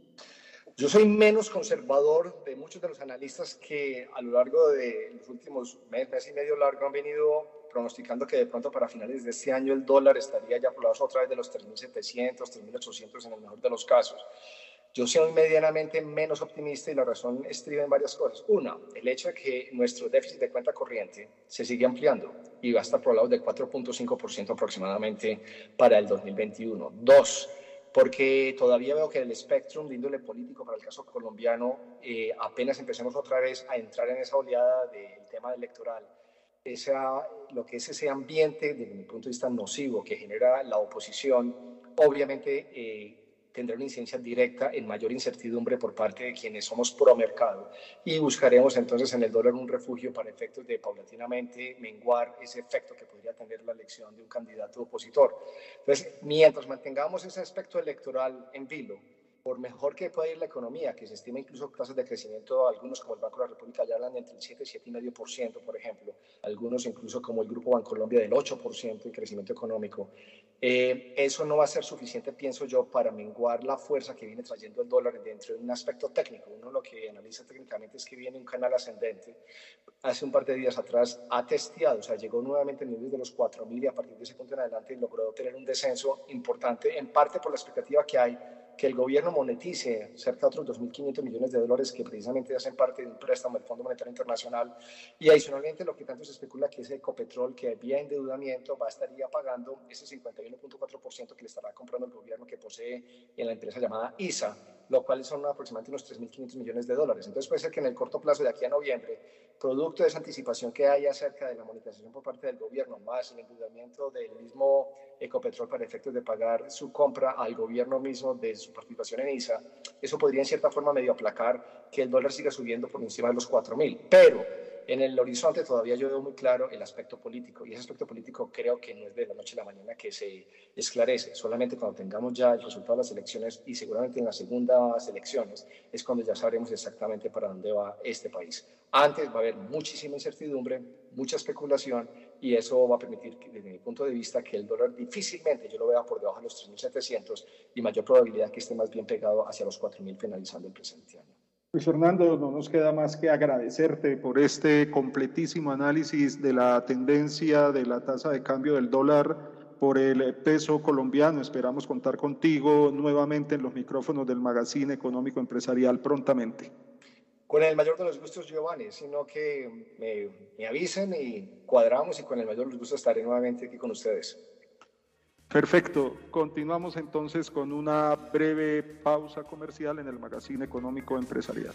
Yo soy menos conservador de muchos de los analistas que a lo largo de los últimos mes, mes y medio largo han venido pronosticando que de pronto para finales de este año el dólar estaría ya por otra vez de los 3.700, 3.800 en el mejor de los casos. Yo soy medianamente menos optimista y la razón estriba en varias cosas. Una, el hecho de que nuestro déficit de cuenta corriente se sigue ampliando y va a estar por lado del 4.5% aproximadamente para el 2021. Dos, porque todavía veo que el espectro de índole político para el caso colombiano, eh, apenas empecemos otra vez a entrar en esa oleada del tema electoral, esa, lo que es ese ambiente, desde mi punto de vista, nocivo que genera la oposición, obviamente eh, tendrá una incidencia directa en mayor incertidumbre por parte de quienes somos pro mercado y buscaremos entonces en el dólar un refugio para efectos de paulatinamente menguar ese efecto que podría tener la elección de un candidato opositor. Entonces, mientras mantengamos ese aspecto electoral en vilo, por mejor que pueda ir la economía, que se estima incluso tasas de crecimiento, algunos como el Banco de la República ya hablan entre el 7 y 7,5%, por ejemplo, algunos incluso como el Grupo Bancolombia del 8% en crecimiento económico. Eh, eso no va a ser suficiente, pienso yo, para menguar la fuerza que viene trayendo el dólar dentro de un aspecto técnico. Uno lo que analiza técnicamente es que viene un canal ascendente. Hace un par de días atrás ha testeado, o sea, llegó nuevamente al nivel de los 4.000 y a partir de ese punto en adelante logró tener un descenso importante, en parte por la expectativa que hay que el gobierno monetice cerca de otros 2.500 millones de dólares que precisamente hacen parte de un préstamo del Fondo Monetario Internacional y adicionalmente lo que tanto se especula que ese Ecopetrol que vía endeudamiento va a estaría pagando ese 51.4% que le estará comprando el gobierno que posee en la empresa llamada ISA, lo cual son aproximadamente unos 3.500 millones de dólares. Entonces puede ser que en el corto plazo de aquí a noviembre, producto de esa anticipación que hay acerca de la monetización por parte del gobierno, más el endeudamiento del mismo Ecopetrol para efectos de pagar su compra al gobierno mismo de su participación en ISA, eso podría en cierta forma medio aplacar que el dólar siga subiendo por encima de los 4.000. Pero en el horizonte todavía yo veo muy claro el aspecto político y ese aspecto político creo que no es de la noche a la mañana que se esclarece, solamente cuando tengamos ya el resultado de las elecciones y seguramente en las segundas elecciones es cuando ya sabremos exactamente para dónde va este país. Antes va a haber muchísima incertidumbre, mucha especulación y eso va a permitir, desde mi punto de vista, que el dólar difícilmente yo lo vea por debajo de los 3.700 y mayor probabilidad que esté más bien pegado hacia los 4.000 finalizando el presente año. Luis Fernando, no nos queda más que agradecerte por este completísimo análisis de la tendencia de la tasa de cambio del dólar por el peso colombiano. Esperamos contar contigo nuevamente en los micrófonos del Magazine Económico Empresarial prontamente. Con el mayor de los gustos, Giovanni, sino que me, me avisen y cuadramos y con el mayor de los gustos estaré nuevamente aquí con ustedes. Perfecto. Continuamos entonces con una breve pausa comercial en el Magazine Económico Empresarial.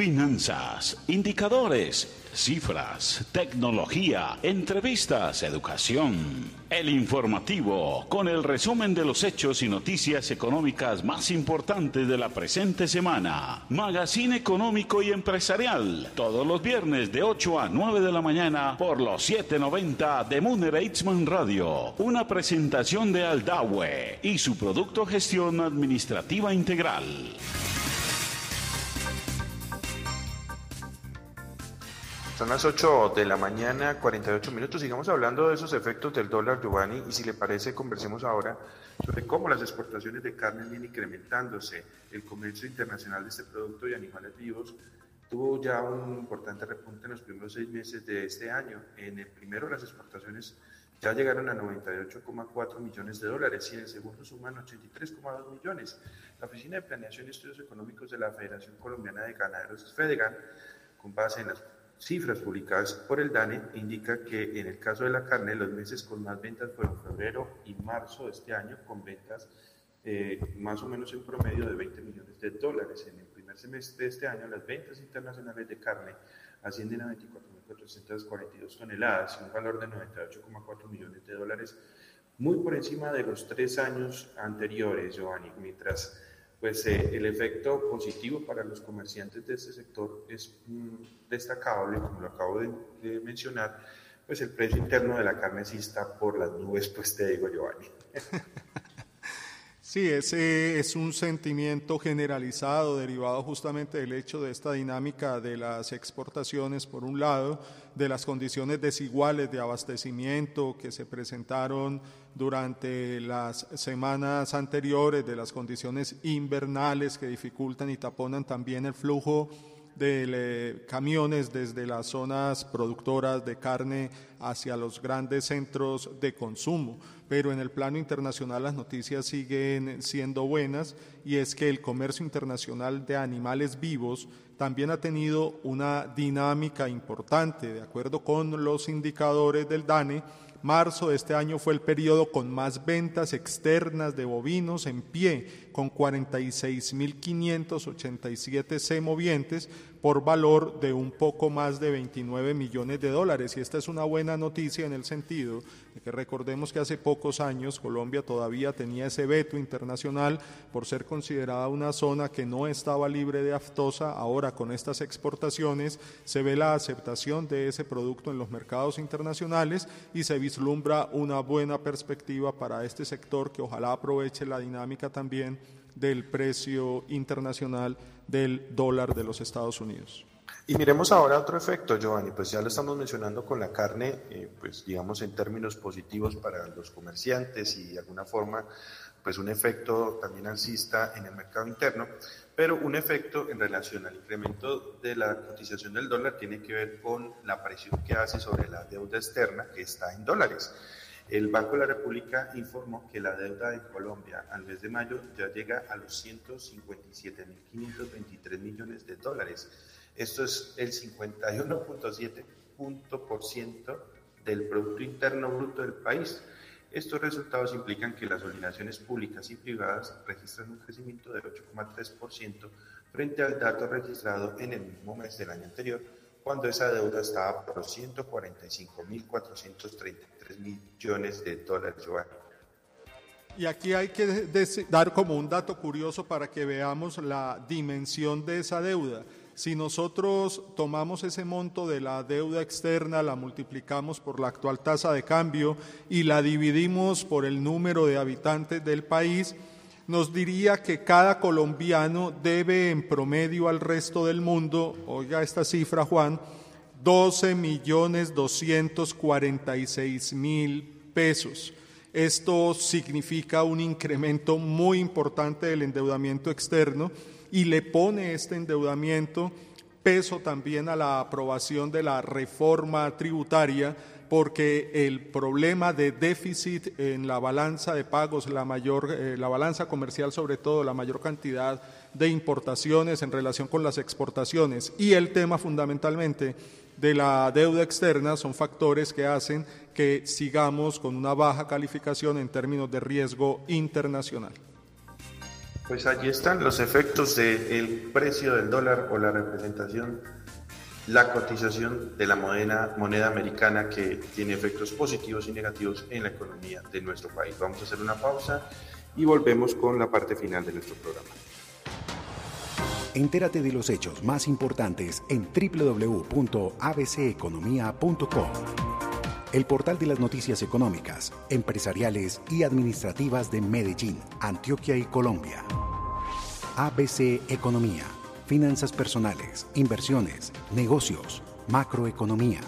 Finanzas, indicadores, cifras, tecnología, entrevistas, educación. El informativo con el resumen de los hechos y noticias económicas más importantes de la presente semana. Magazine económico y empresarial. Todos los viernes de 8 a 9 de la mañana por los 790 de Muner Eitzman Radio. Una presentación de Aldawe y su producto gestión administrativa integral. Son las 8 de la mañana, 48 minutos. Sigamos hablando de esos efectos del dólar, Giovanni, y si le parece, conversemos ahora sobre cómo las exportaciones de carne vienen incrementándose. El comercio internacional de este producto y animales vivos tuvo ya un importante repunte en los primeros seis meses de este año. En el primero, las exportaciones ya llegaron a 98,4 millones de dólares y en el segundo suman 83,2 millones. La Oficina de Planeación y Estudios Económicos de la Federación Colombiana de Ganaderos, FEDEGAN, con base en las cifras publicadas por el DANE indica que en el caso de la carne los meses con más ventas fueron febrero y marzo de este año con ventas eh, más o menos en promedio de 20 millones de dólares. En el primer semestre de este año las ventas internacionales de carne ascienden a 24.442 toneladas, un valor de 98,4 millones de dólares, muy por encima de los tres años anteriores, Giovanni, mientras pues eh, el efecto positivo para los comerciantes de este sector es mm, destacable, como lo acabo de, mencionar, pues el precio interno de la carne sí está por las nubes, pues te digo, Giovanni. Sí, ese es un sentimiento generalizado derivado justamente del hecho de esta dinámica de las exportaciones, por un lado, de las condiciones desiguales de abastecimiento que se presentaron durante las semanas anteriores, de las condiciones invernales que dificultan y taponan también el flujo de camiones desde las zonas productoras de carne hacia los grandes centros de consumo. Pero en el plano internacional las noticias siguen siendo buenas y es que el comercio internacional de animales vivos también ha tenido una dinámica importante. De acuerdo con los indicadores del DANE, Marzo de este año fue el periodo con más ventas externas de bovinos en pie, con 46.587 semovientes por valor de un poco más de 29 millones de dólares. Y esta es una buena noticia en el sentido que recordemos que hace pocos años Colombia todavía tenía ese veto internacional por ser considerada una zona que no estaba libre de aftosa. Ahora con estas exportaciones se ve la aceptación de ese producto en los mercados internacionales y se vislumbra una buena perspectiva para este sector que ojalá aproveche la dinámica también del precio internacional del dólar de los Estados Unidos. Y miremos ahora otro efecto, Giovanni, pues ya lo estamos mencionando con la carne, eh, pues digamos en términos positivos para los comerciantes y de alguna forma, pues un efecto también alcista en el mercado interno, pero un efecto en relación al incremento de la cotización del dólar tiene que ver con la presión que hace sobre la deuda externa que está en dólares. El Banco de la República informó que la deuda de Colombia al mes de mayo ya llega a los 157.523 millones de dólares esto es el 51.7% del Producto Interno Bruto del país. Estos resultados implican que las obligaciones públicas y privadas registran un crecimiento del 8,3% frente al dato registrado en el mismo mes del año anterior, cuando esa deuda estaba por 145.433 millones de dólares. Y aquí hay que dar como un dato curioso para que veamos la dimensión de esa deuda. Si nosotros tomamos ese monto de la deuda externa, la multiplicamos por la actual tasa de cambio y la dividimos por el número de habitantes del país, nos diría que cada colombiano debe en promedio al resto del mundo, oiga esta cifra Juan, 12 millones 246 mil pesos. Esto significa un incremento muy importante del endeudamiento externo y le pone este endeudamiento peso también a la aprobación de la reforma tributaria porque el problema de déficit en la balanza de pagos, la mayor, eh, la balanza comercial sobre todo, la mayor cantidad de importaciones en relación con las exportaciones y el tema fundamentalmente de la deuda externa son factores que hacen que sigamos con una baja calificación en términos de riesgo internacional. Pues allí están los efectos del precio del dólar o la representación, la cotización de la moneda, moneda americana que tiene efectos positivos y negativos en la economía de nuestro país. Vamos a hacer una pausa y volvemos con la parte final de nuestro programa. Entérate de los hechos más importantes en www.abceconomía.com, el portal de las noticias económicas, empresariales y administrativas de Medellín, Antioquia y Colombia. ABC Economía, finanzas personales, inversiones, negocios, macroeconomía,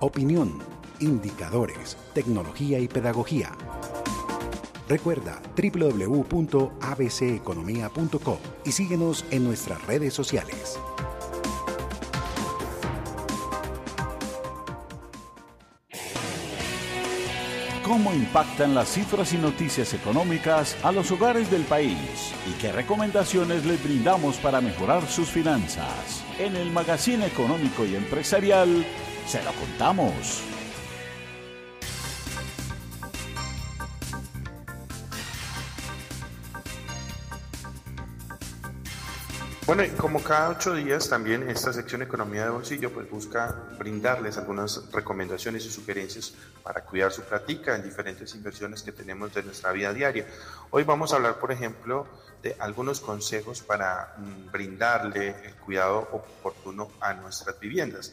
opinión, indicadores, tecnología y pedagogía. Recuerda www.abceconomía.co y síguenos en nuestras redes sociales. Cómo impactan las cifras y noticias económicas a los hogares del país y qué recomendaciones les brindamos para mejorar sus finanzas. En el Magazine Económico y Empresarial se lo contamos. Bueno, y como cada ocho días también esta sección Economía de Bolsillo pues busca brindarles algunas recomendaciones y sugerencias para cuidar su práctica en diferentes inversiones que tenemos de nuestra vida diaria. Hoy vamos a hablar, por ejemplo, de algunos consejos para mm, brindarle el cuidado oportuno a nuestras viviendas.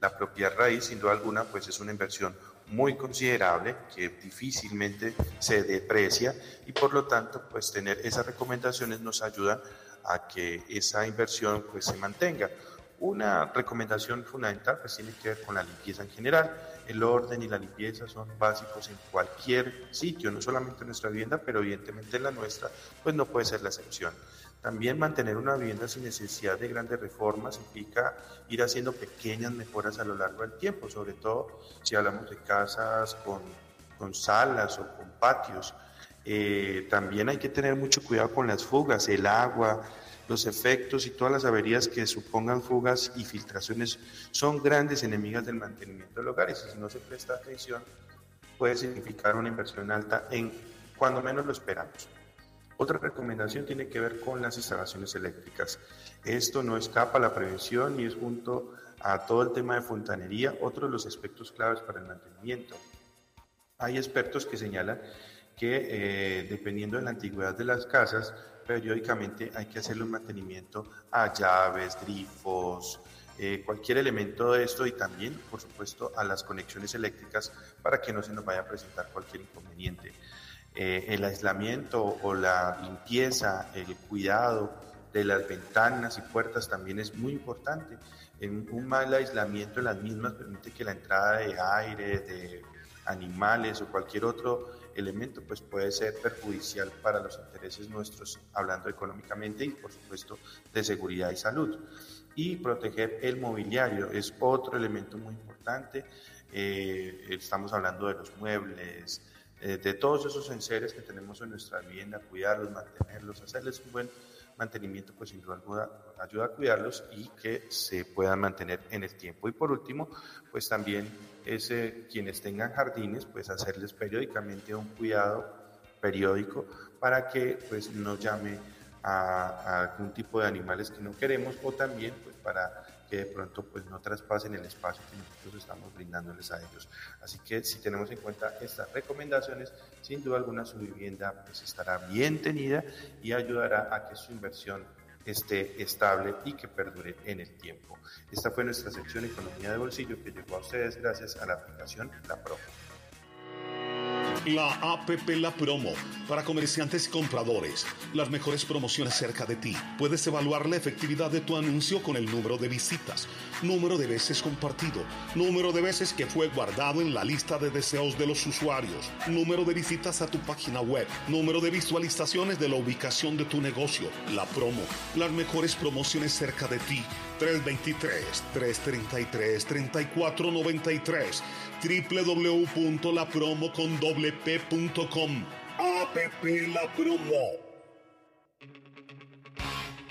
la propiedad raíz, sin duda alguna, pues es una inversión muy considerable que difícilmente se deprecia y por lo tanto, pues tener esas recomendaciones nos ayudan a que esa inversión pues se mantenga. Una recomendación fundamental pues tiene que ver con la limpieza en general. El orden y la limpieza son básicos en cualquier sitio, no solamente en nuestra vivienda, pero evidentemente en la nuestra pues no puede ser la excepción. También mantener una vivienda sin necesidad de grandes reformas implica ir haciendo pequeñas mejoras a lo largo del tiempo, sobre todo si hablamos de casas con, con salas o con patios. Eh, también hay que tener mucho cuidado con las fugas, el agua, los efectos y todas las averías que supongan fugas y filtraciones son grandes enemigas del mantenimiento del hogar y si no se presta atención puede significar una inversión alta en cuando menos lo esperamos. Otra recomendación tiene que ver con las instalaciones eléctricas. Esto no escapa a la prevención y es junto a todo el tema de fontanería otro de los aspectos claves para el mantenimiento. Hay expertos que señalan que eh, dependiendo de la antigüedad de las casas, periódicamente hay que hacerle un mantenimiento a llaves, grifos, eh, cualquier elemento de esto y también, por supuesto, a las conexiones eléctricas para que no se nos vaya a presentar cualquier inconveniente. Eh, el aislamiento o la limpieza, el cuidado de las ventanas y puertas también es muy importante. En un mal aislamiento de las mismas permite que la entrada de aire, de animales o cualquier otro elemento pues puede ser perjudicial para los intereses nuestros, hablando económicamente y por supuesto de seguridad y salud. Y proteger el mobiliario es otro elemento muy importante. Eh, estamos hablando de los muebles, eh, de todos esos enseres que tenemos en nuestra vivienda, cuidarlos, mantenerlos, hacerles un buen mantenimiento, pues sin duda ayuda a cuidarlos y que se puedan mantener en el tiempo. Y por último, pues también ese, quienes tengan jardines, pues hacerles periódicamente un cuidado periódico para que pues no llame a, a algún tipo de animales que no queremos o también pues para que de pronto pues no traspasen el espacio que nosotros estamos brindándoles a ellos. Así que si tenemos en cuenta estas recomendaciones, sin duda alguna su vivienda pues estará bien tenida y ayudará a que su inversión esté estable y que perdure en el tiempo. Esta fue nuestra sección Economía de Bolsillo que llegó a ustedes gracias a la aplicación La Pro la APP La Promo para comerciantes y compradores. Las mejores promociones cerca de ti. Puedes evaluar la efectividad de tu anuncio con el número de visitas, número de veces compartido, número de veces que fue guardado en la lista de deseos de los usuarios, número de visitas a tu página web, número de visualizaciones de la ubicación de tu negocio. La Promo. Las mejores promociones cerca de ti. 323-333-3493 www.lapromocondoblepcom APP La Promo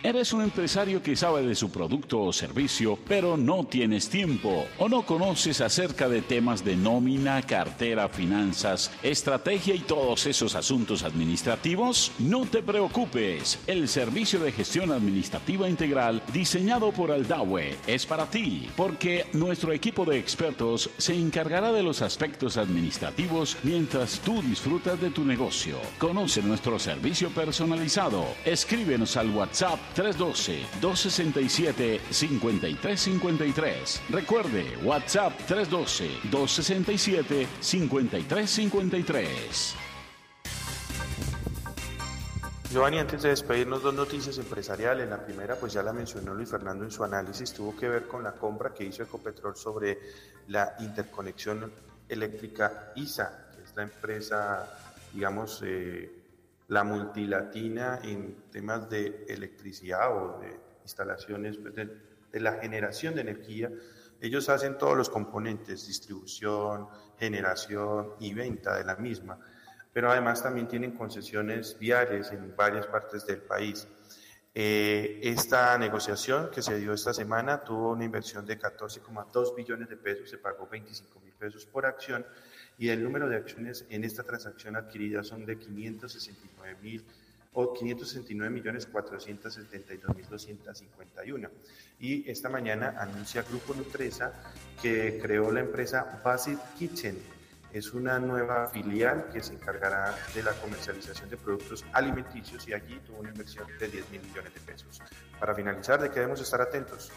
Eres un empresario que sabe de su producto o servicio, pero no tienes tiempo o no conoces acerca de temas de nómina, cartera, finanzas, estrategia y todos esos asuntos administrativos. No te preocupes, el servicio de gestión administrativa integral diseñado por Aldawe es para ti, porque nuestro equipo de expertos se encargará de los aspectos administrativos mientras tú disfrutas de tu negocio. Conoce nuestro servicio personalizado. Escríbenos al WhatsApp 312-267-5353. Recuerde, WhatsApp 312-267-5353. Giovanni, antes de despedirnos, dos noticias empresariales. La primera, pues ya la mencionó Luis Fernando en su análisis, tuvo que ver con la compra que hizo Ecopetrol sobre la interconexión eléctrica ISA, que es la empresa, digamos, eh, la multilatina en temas de electricidad o de instalaciones pues, de, la generación de energía. Ellos hacen todos los componentes, distribución, generación y venta de la misma, pero además también tienen concesiones viales en varias partes del país. Eh, esta negociación que se dio esta semana tuvo una inversión de 14,2 billones de pesos, se pagó 25 mil pesos por acción y el número de acciones en esta transacción adquirida son de 569 mil o 569 millones 472 mil 251. Y esta mañana anuncia Grupo Nutresa que creó la empresa Basit Kitchen. Es una nueva filial que se encargará de la comercialización de productos alimenticios y allí tuvo una inversión de 10 mil millones de pesos. Para finalizar, de que debemos estar atentos.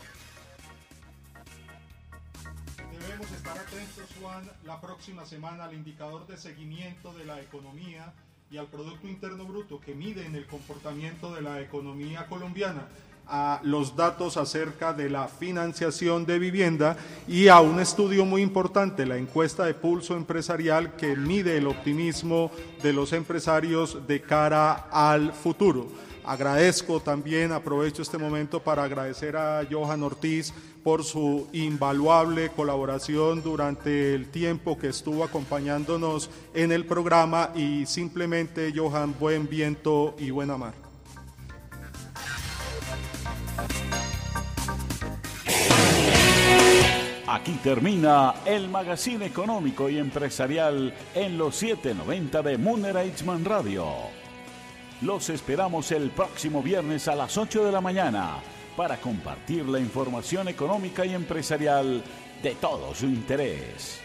Atentos, Juan, la próxima semana al indicador de seguimiento de la economía y al Producto Interno Bruto que mide en el comportamiento de la economía colombiana a los datos acerca de la financiación de vivienda y a un estudio muy importante, la encuesta de pulso empresarial que mide el optimismo de los empresarios de cara al futuro. Agradezco también, aprovecho este momento para agradecer a Johan Ortiz por su invaluable colaboración durante el tiempo que estuvo acompañándonos en el programa y simplemente, Johan, buen viento y buena mar. Aquí termina el magazine económico y empresarial en los 790 de Munera Eichmann Radio. Los esperamos el próximo viernes a las 8 de la mañana para compartir la información económica y empresarial de todo su interés.